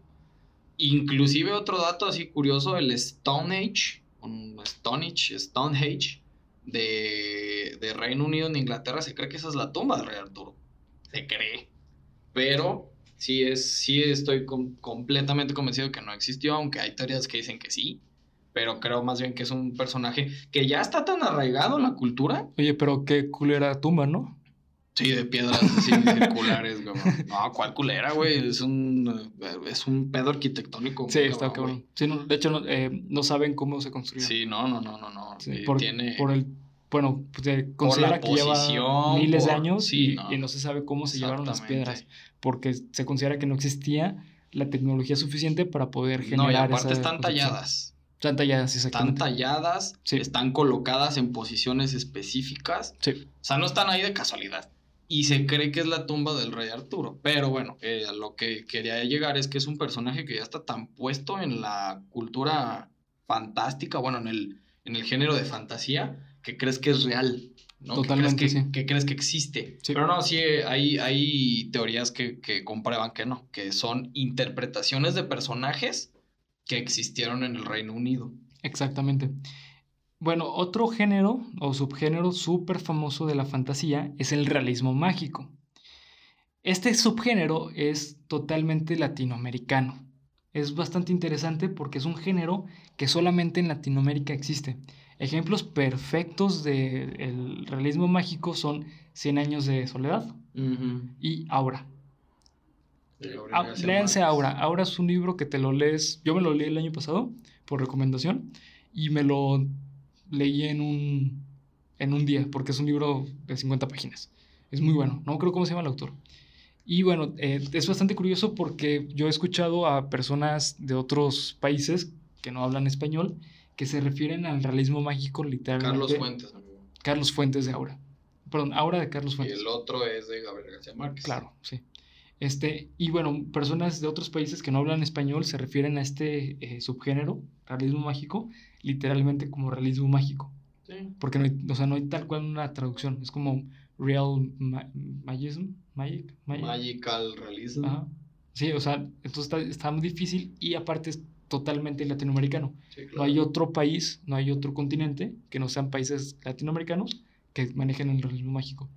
Speaker 1: Inclusive otro dato así curioso, el Stone Age, un Stonehenge, Stonehenge de, de Reino Unido en Inglaterra, se cree que esa es la tumba del rey Arturo. Se cree. Pero sí, es, sí estoy com- completamente convencido que no existió, aunque hay teorías que dicen que sí. Pero creo más bien que es un personaje que ya está tan arraigado en la cultura.
Speaker 2: Oye, pero qué culera tumba, ¿no?
Speaker 1: Sí, de piedras así circulares, güey. No, ¿cuál culera, güey? Es un, eh, es un pedo arquitectónico.
Speaker 2: Sí, está
Speaker 1: cabrón,
Speaker 2: cabrón. Sí, no, de hecho, no, eh, no saben cómo se construyó.
Speaker 1: Sí, no, no, no, no, no.
Speaker 2: Sí, por,
Speaker 1: tiene...
Speaker 2: por el bueno, pues se considera que lleva miles de años
Speaker 1: sí,
Speaker 2: y,
Speaker 1: no.
Speaker 2: y no se sabe cómo se llevaron las piedras, porque se considera que no existía la tecnología suficiente para poder generar
Speaker 1: No, y aparte están talladas.
Speaker 2: Están talladas,
Speaker 1: Están
Speaker 2: exactamente.
Speaker 1: talladas,
Speaker 2: Sí.
Speaker 1: están colocadas en posiciones específicas.
Speaker 2: Sí,
Speaker 1: O sea, no están ahí de casualidad. Y se cree que es la tumba del rey Arturo. Pero bueno, eh, a lo que quería llegar es que es un personaje que ya está tan puesto en la cultura fantástica, bueno, en el, en el género de fantasía, que crees que es real. ¿no? Que
Speaker 2: Totalmente,
Speaker 1: crees que,
Speaker 2: sí.
Speaker 1: que crees que existe.
Speaker 2: Sí.
Speaker 1: Pero no, sí, hay, hay teorías que, que comprueban que no, que son interpretaciones de personajes que existieron en el Reino Unido.
Speaker 2: exactamente. Bueno, otro género o subgénero súper famoso de la fantasía es el realismo mágico. Este subgénero es totalmente latinoamericano. Es bastante interesante porque es un género que solamente en Latinoamérica existe. Ejemplos perfectos del realismo mágico son Cien años de soledad y Aura. Ah, léanse Aura. Aura es un libro que te lo lees. Yo me lo leí el año pasado por recomendación y me lo leí en un, en un día porque es un libro de 50 páginas. Es muy bueno. No creo cómo se llama el autor. Y bueno, eh, es bastante curioso porque yo he escuchado a personas de otros países que no hablan español que se refieren al realismo mágico literalmente.
Speaker 1: Carlos Fuentes, amigo.
Speaker 2: Carlos Fuentes de Aura. Perdón, Aura de Carlos
Speaker 1: Y
Speaker 2: Fuentes.
Speaker 1: el otro es de Gabriel García Márquez.
Speaker 2: Claro, sí. Este, y bueno, personas de otros países que no hablan español se refieren a este eh, subgénero, realismo mágico, literalmente como realismo mágico.
Speaker 1: Sí.
Speaker 2: Porque no hay, o sea, no hay tal cual una traducción. Es como real ma- magism, magic, magic.
Speaker 1: Magical Realism.
Speaker 2: Ajá. Sí, o sea, entonces está, está muy difícil y aparte es totalmente latinoamericano.
Speaker 1: Sí, claro.
Speaker 2: No hay otro país, no hay otro continente que no sean países latinoamericanos que manejen el realismo mágico.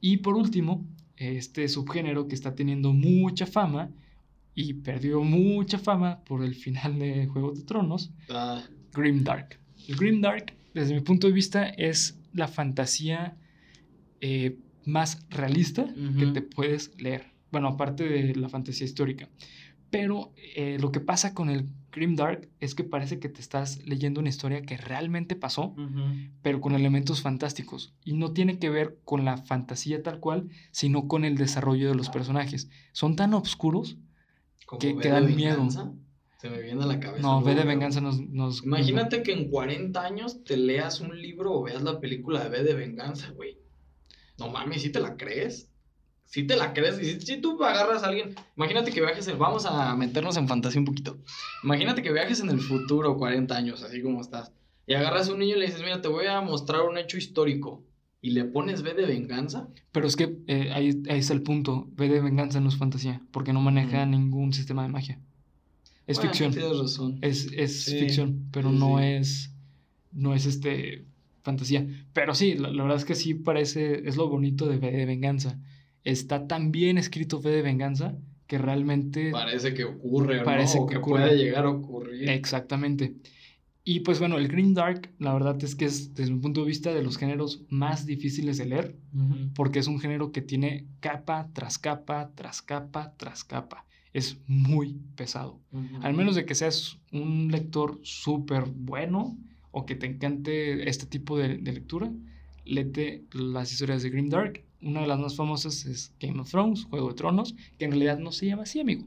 Speaker 2: Y por último, este subgénero que está teniendo mucha fama y perdió mucha fama por el final de Juego de Tronos,
Speaker 1: Ah,
Speaker 2: Grimdark. El Grimdark, desde mi punto de vista, es la fantasía eh, más realista que te puedes leer. Bueno, aparte de la fantasía histórica. Pero eh, lo que pasa con el Grimdark es que parece que te estás leyendo una historia que realmente pasó, pero con elementos fantásticos. Y no tiene que ver con la fantasía tal cual, sino con el desarrollo de los personajes. Son tan oscuros.
Speaker 1: como
Speaker 2: Que- que dan miedo.
Speaker 1: Se me viene a la cabeza.
Speaker 2: No,
Speaker 1: luego,
Speaker 2: V de. Venganza nos... nos
Speaker 1: Imagínate que en 40 años te leas un libro o veas la película de V de Venganza, güey. No mames, ¿sí te la crees? ¿Sí te la crees? Y si, si tú agarras a alguien, imagínate que viajes, en- vamos a meternos en fantasía un poquito. Imagínate que viajes en el futuro 40 años, así como estás. Y agarras a un niño y le dices, mira, te voy a mostrar un hecho histórico. Y le pones V de Venganza.
Speaker 2: Pero es que eh, ahí, ahí está el punto. V de Venganza no es fantasía, porque no maneja ningún sistema de magia. Es
Speaker 1: Bueno,
Speaker 2: ficción.
Speaker 1: Tienes razón.
Speaker 2: Es, es
Speaker 1: Sí,
Speaker 2: ficción, pero
Speaker 1: sí,
Speaker 2: no
Speaker 1: sí.
Speaker 2: es. No es este. fantasía. Pero sí, la, la verdad es que sí parece. Es lo bonito de V de Venganza. Está tan bien escrito V de Venganza que realmente.
Speaker 1: Parece que ocurre, ¿o
Speaker 2: Parece
Speaker 1: ¿no? O
Speaker 2: que
Speaker 1: que
Speaker 2: ocurre.
Speaker 1: puede llegar a ocurrir.
Speaker 2: Exactamente. Y pues bueno, el Green Dark, la verdad es que es, desde mi punto de vista, de los géneros más difíciles de leer, porque es un género que tiene capa tras capa, tras capa, tras capa. Es muy pesado. Al menos de que seas un lector súper bueno o que te encante este tipo de, de lectura, lete las historias de Green Dark. Una de las más famosas es Game of Thrones, Juego de Tronos, que en realidad no se llama así, amigo.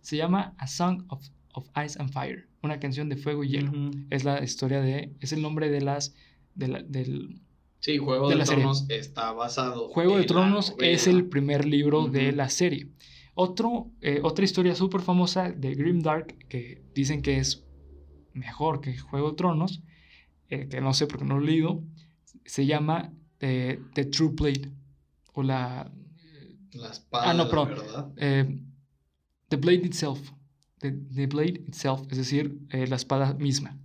Speaker 2: Se llama A Song of of Ice and Fire, una canción de fuego y hielo. Es la historia de, es el nombre de las, de la, del...
Speaker 1: Sí, Juego de, Tronos está basado.
Speaker 2: Juego de Tronos es el primer libro de la serie. Otro, eh, otra historia súper famosa de Grim Dark, que dicen que es mejor que Juego de Tronos, eh, que no sé porque no lo he leído, se llama eh, The True Blade, o la...
Speaker 1: La espada, ah, no, pero, ¿verdad?
Speaker 2: The Blade Itself, The, Blade Itself, es decir, eh, la espada misma.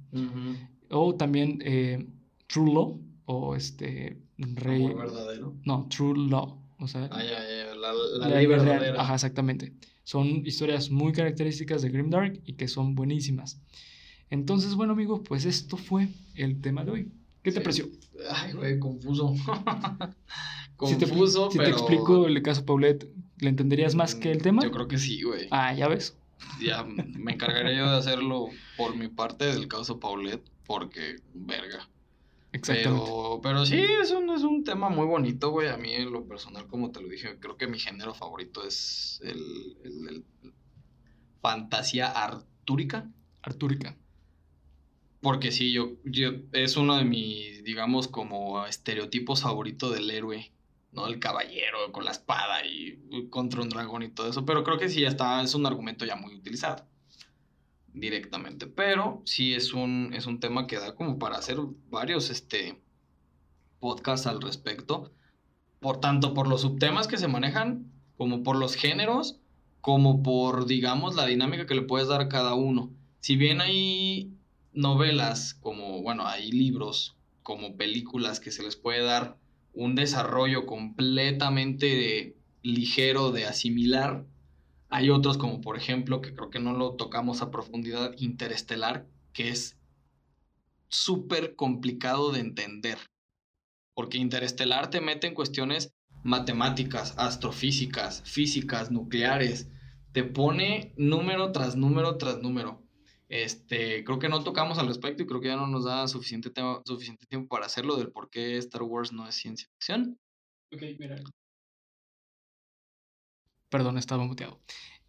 Speaker 2: O también eh, True Law, o este
Speaker 1: Rey. verdadero.
Speaker 2: No, True Law. O sea,
Speaker 1: ah, ya, ya, la, ley verdadera.
Speaker 2: Ajá, exactamente. Son historias muy características de Grimdark y que son buenísimas. Entonces, bueno, amigos, pues esto fue el tema de hoy. ¿Qué te pareció?
Speaker 1: Ay, güey, confuso.
Speaker 2: si te, si te explico el caso Paulette, ¿le entenderías más que el tema?
Speaker 1: Yo creo que sí, güey.
Speaker 2: Ah, ya ves
Speaker 1: ya me encargaré yo de hacerlo por mi parte del caso Paulette, porque, verga. Exactamente. Pero, pero sí, es un, es un tema muy bonito, güey. A mí, en lo personal, como te lo dije, creo que mi género favorito es el, el, fantasía artúrica.
Speaker 2: Artúrica.
Speaker 1: Porque sí, yo, yo, es uno de mis, digamos, como estereotipos favoritos del héroe. ¿No? El caballero con la espada y contra un dragón y todo eso, pero creo que sí ya está, es un argumento ya muy utilizado directamente, pero sí es un, es un tema que da como para hacer varios este, podcasts al respecto, por tanto por los subtemas que se manejan, como por los géneros, como por, digamos, la dinámica que le puedes dar a cada uno. Si bien hay novelas, como, bueno, hay libros, como películas que se les puede dar un desarrollo completamente ligero de asimilar. Hay otros como por ejemplo, que creo que no lo tocamos a profundidad, Interestelar, que es súper complicado de entender. Porque Interestelar te mete en cuestiones matemáticas, astrofísicas, físicas, nucleares. Te pone número tras número tras número. Este, creo que no tocamos al respecto y creo que ya no nos da suficiente, suficiente tiempo para hacerlo del por qué Star Wars no es ciencia ficción.
Speaker 2: Ok, mira. Perdón, estaba muteado.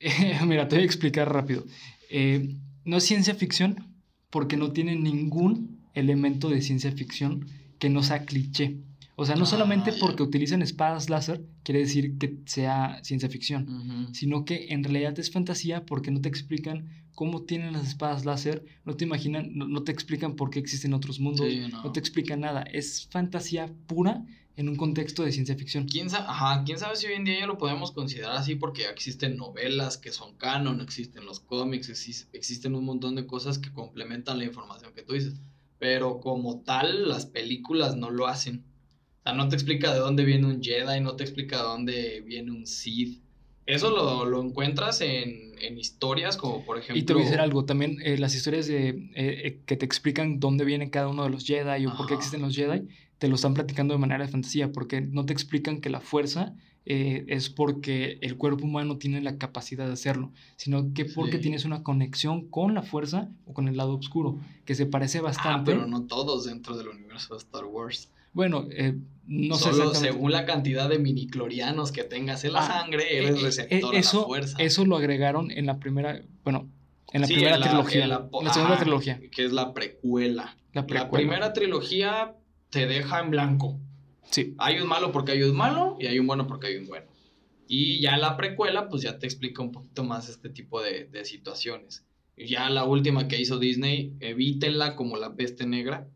Speaker 2: mira, te voy a explicar rápido. Eh, no es ciencia ficción porque no tiene ningún elemento de ciencia ficción que no sea cliché. O sea, no solamente porque utilizan espadas láser quiere decir que sea ciencia ficción, sino que en realidad es fantasía porque no te explican cómo tienen las espadas láser, no te imaginan, no, te explican por qué existen otros mundos, no. te explican nada. Es fantasía pura en un contexto de ciencia ficción.
Speaker 1: ¿Quién, Ajá, ¿Quién sabe si hoy en día ya lo podemos considerar así? Porque existen novelas que son canon, existen los cómics, existen un montón de cosas que complementan la información que tú dices. Pero como tal, las películas no lo hacen. O sea, no te explica de dónde viene un Jedi, no te explica de dónde viene un Sith. Eso lo, lo encuentras en, en, historias como por ejemplo...
Speaker 2: Y te voy a decir algo, también eh, las historias de, eh, eh, que te explican dónde viene cada uno de los Jedi o por qué existen los Jedi, te lo están platicando de manera de fantasía, porque no te explican que la fuerza es porque el cuerpo humano tiene la capacidad de hacerlo, sino que porque tienes una conexión con la fuerza o con el lado oscuro, que se parece ah, bastante...
Speaker 1: Ah, pero no todos dentro del universo de Star Wars.
Speaker 2: Bueno, eh, no
Speaker 1: Solo según la cantidad de miniclorianos que tengas en la ah, sangre, eres eh, eh, receptor
Speaker 2: eso,
Speaker 1: de la fuerza.
Speaker 2: Eso lo agregaron en la primera, bueno, en la primera trilogía. En la, segunda trilogía.
Speaker 1: Que es la precuela. la precuela. La primera trilogía te deja en blanco.
Speaker 2: Sí.
Speaker 1: Hay un malo porque hay un malo y hay un bueno porque hay un bueno. Y ya la precuela, pues ya te explica un poquito más este tipo de, de situaciones. Ya la última que hizo Disney, evítenla como la peste negra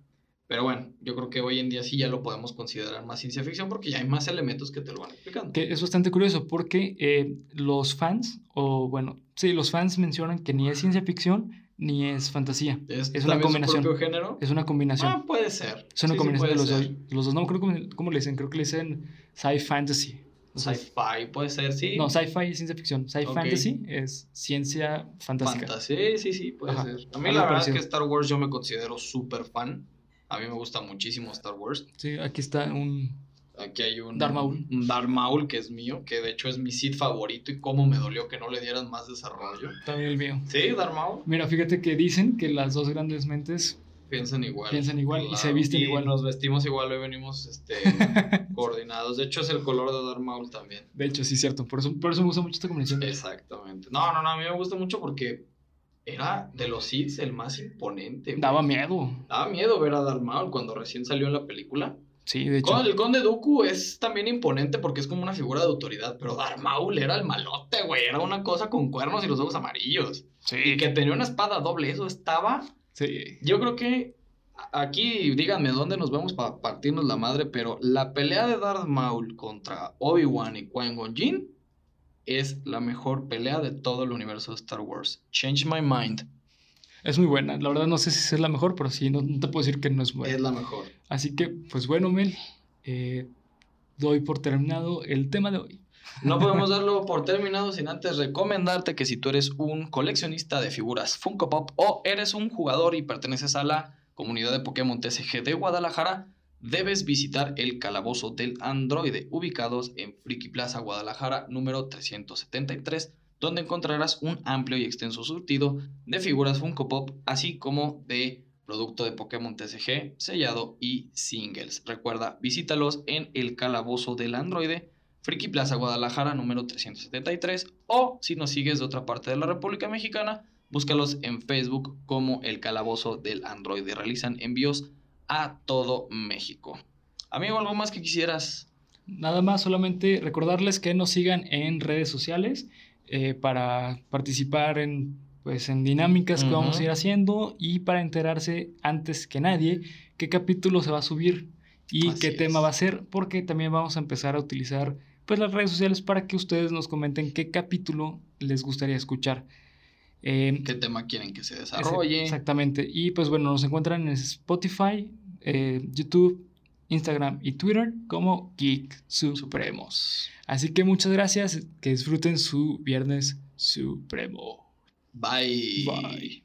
Speaker 1: pero bueno, yo creo que hoy en día sí ya lo podemos considerar más ciencia ficción porque ya hay más elementos que te lo van explicando.
Speaker 2: Que es bastante curioso porque eh, los fans, o bueno, sí, los fans mencionan que ni es ciencia ficción ni es fantasía.
Speaker 1: Es, una combinación. Su propio género?
Speaker 2: Es una combinación.
Speaker 1: Ah, puede ser.
Speaker 2: Es una combinación de los dos, los dos. No, creo que, ¿cómo le dicen? Creo que le dicen sci fantasy.
Speaker 1: Sci-fi puede ser, sí.
Speaker 2: No, sci-fi es ciencia ficción. Sci
Speaker 1: Ok.
Speaker 2: fantasy es ciencia fantástica.
Speaker 1: Fantasy, sí, sí, puede
Speaker 2: Ajá,
Speaker 1: ser. A mí
Speaker 2: algo
Speaker 1: la verdad
Speaker 2: parecido.
Speaker 1: es que Star Wars yo me considero súper fan. A mí me gusta muchísimo Star Wars.
Speaker 2: Sí, aquí está un...
Speaker 1: Aquí hay un
Speaker 2: Darth Maul.
Speaker 1: un Darth Maul que es mío, que de hecho es mi Sith favorito y cómo me dolió que no le dieran más desarrollo.
Speaker 2: También el mío.
Speaker 1: Sí, Darth Maul.
Speaker 2: Mira, fíjate que dicen que las dos grandes mentes
Speaker 1: Piensan igual.
Speaker 2: Piensan igual y se visten
Speaker 1: y
Speaker 2: igual.
Speaker 1: Nos vestimos igual y venimos este, coordinados. De hecho, es el color de Darth Maul también.
Speaker 2: De hecho, sí, cierto. Por eso, por eso me gusta mucho esta combinación.
Speaker 1: Exactamente. No, no, no, a mí me gusta mucho porque era de los Sith el más imponente. güey.
Speaker 2: Daba miedo.
Speaker 1: Daba miedo ver a Darth Maul cuando recién salió en la película.
Speaker 2: Sí, de hecho.
Speaker 1: Con- El Conde Dooku es también imponente porque es como una figura de autoridad, pero Darth Maul era el malote, güey. Era una cosa con cuernos y los ojos amarillos.
Speaker 2: Sí.
Speaker 1: Y que tenía una espada doble, eso estaba
Speaker 2: Sí.
Speaker 1: Yo creo que aquí díganme dónde nos vemos para partirnos la madre, pero la pelea de Darth Maul contra Obi-Wan y Qui-Gon Jinn es la mejor pelea de todo el universo de Star Wars. Change my mind.
Speaker 2: Es muy buena. La verdad no sé si es la mejor, pero sí, no, no te puedo decir que no es buena.
Speaker 1: Es la mejor.
Speaker 2: Así que, pues bueno, Mel, eh, doy por terminado el tema de hoy.
Speaker 1: No podemos darlo por terminado sin antes recomendarte que si tú eres un coleccionista de figuras Funko Pop o eres un jugador y perteneces a la comunidad de Pokémon TCG de Guadalajara, debes visitar el Calabozo del Androide, ubicados en Friki Plaza Guadalajara número 373, donde encontrarás un amplio y extenso surtido de figuras Funko Pop, así como de producto de Pokémon TCG, sellado y singles. Recuerda, visítalos en el Calabozo del Androide, Friki Plaza Guadalajara número 373, o si nos sigues de otra parte de la República Mexicana, búscalos en Facebook como el Calabozo del Androide. Realizan envíos a todo México. Amigo, ¿algo más que quisieras?
Speaker 2: Nada más, solamente recordarles que nos sigan en redes sociales eh, para participar en, pues, en dinámicas que vamos a ir haciendo y para enterarse antes que nadie qué capítulo se va a subir y
Speaker 1: Así
Speaker 2: qué
Speaker 1: es.
Speaker 2: tema va a ser, porque también vamos a empezar a utilizar pues, las redes sociales para que ustedes nos comenten qué capítulo les gustaría escuchar. Eh,
Speaker 1: ¿Qué tema quieren que se
Speaker 2: ese-
Speaker 1: desarrolle?
Speaker 2: Exactamente. Y pues bueno, nos encuentran en Spotify, eh, YouTube, Instagram y Twitter como Geek Supremos. Así que muchas gracias, que disfruten su viernes supremo.
Speaker 1: Bye.
Speaker 2: Bye.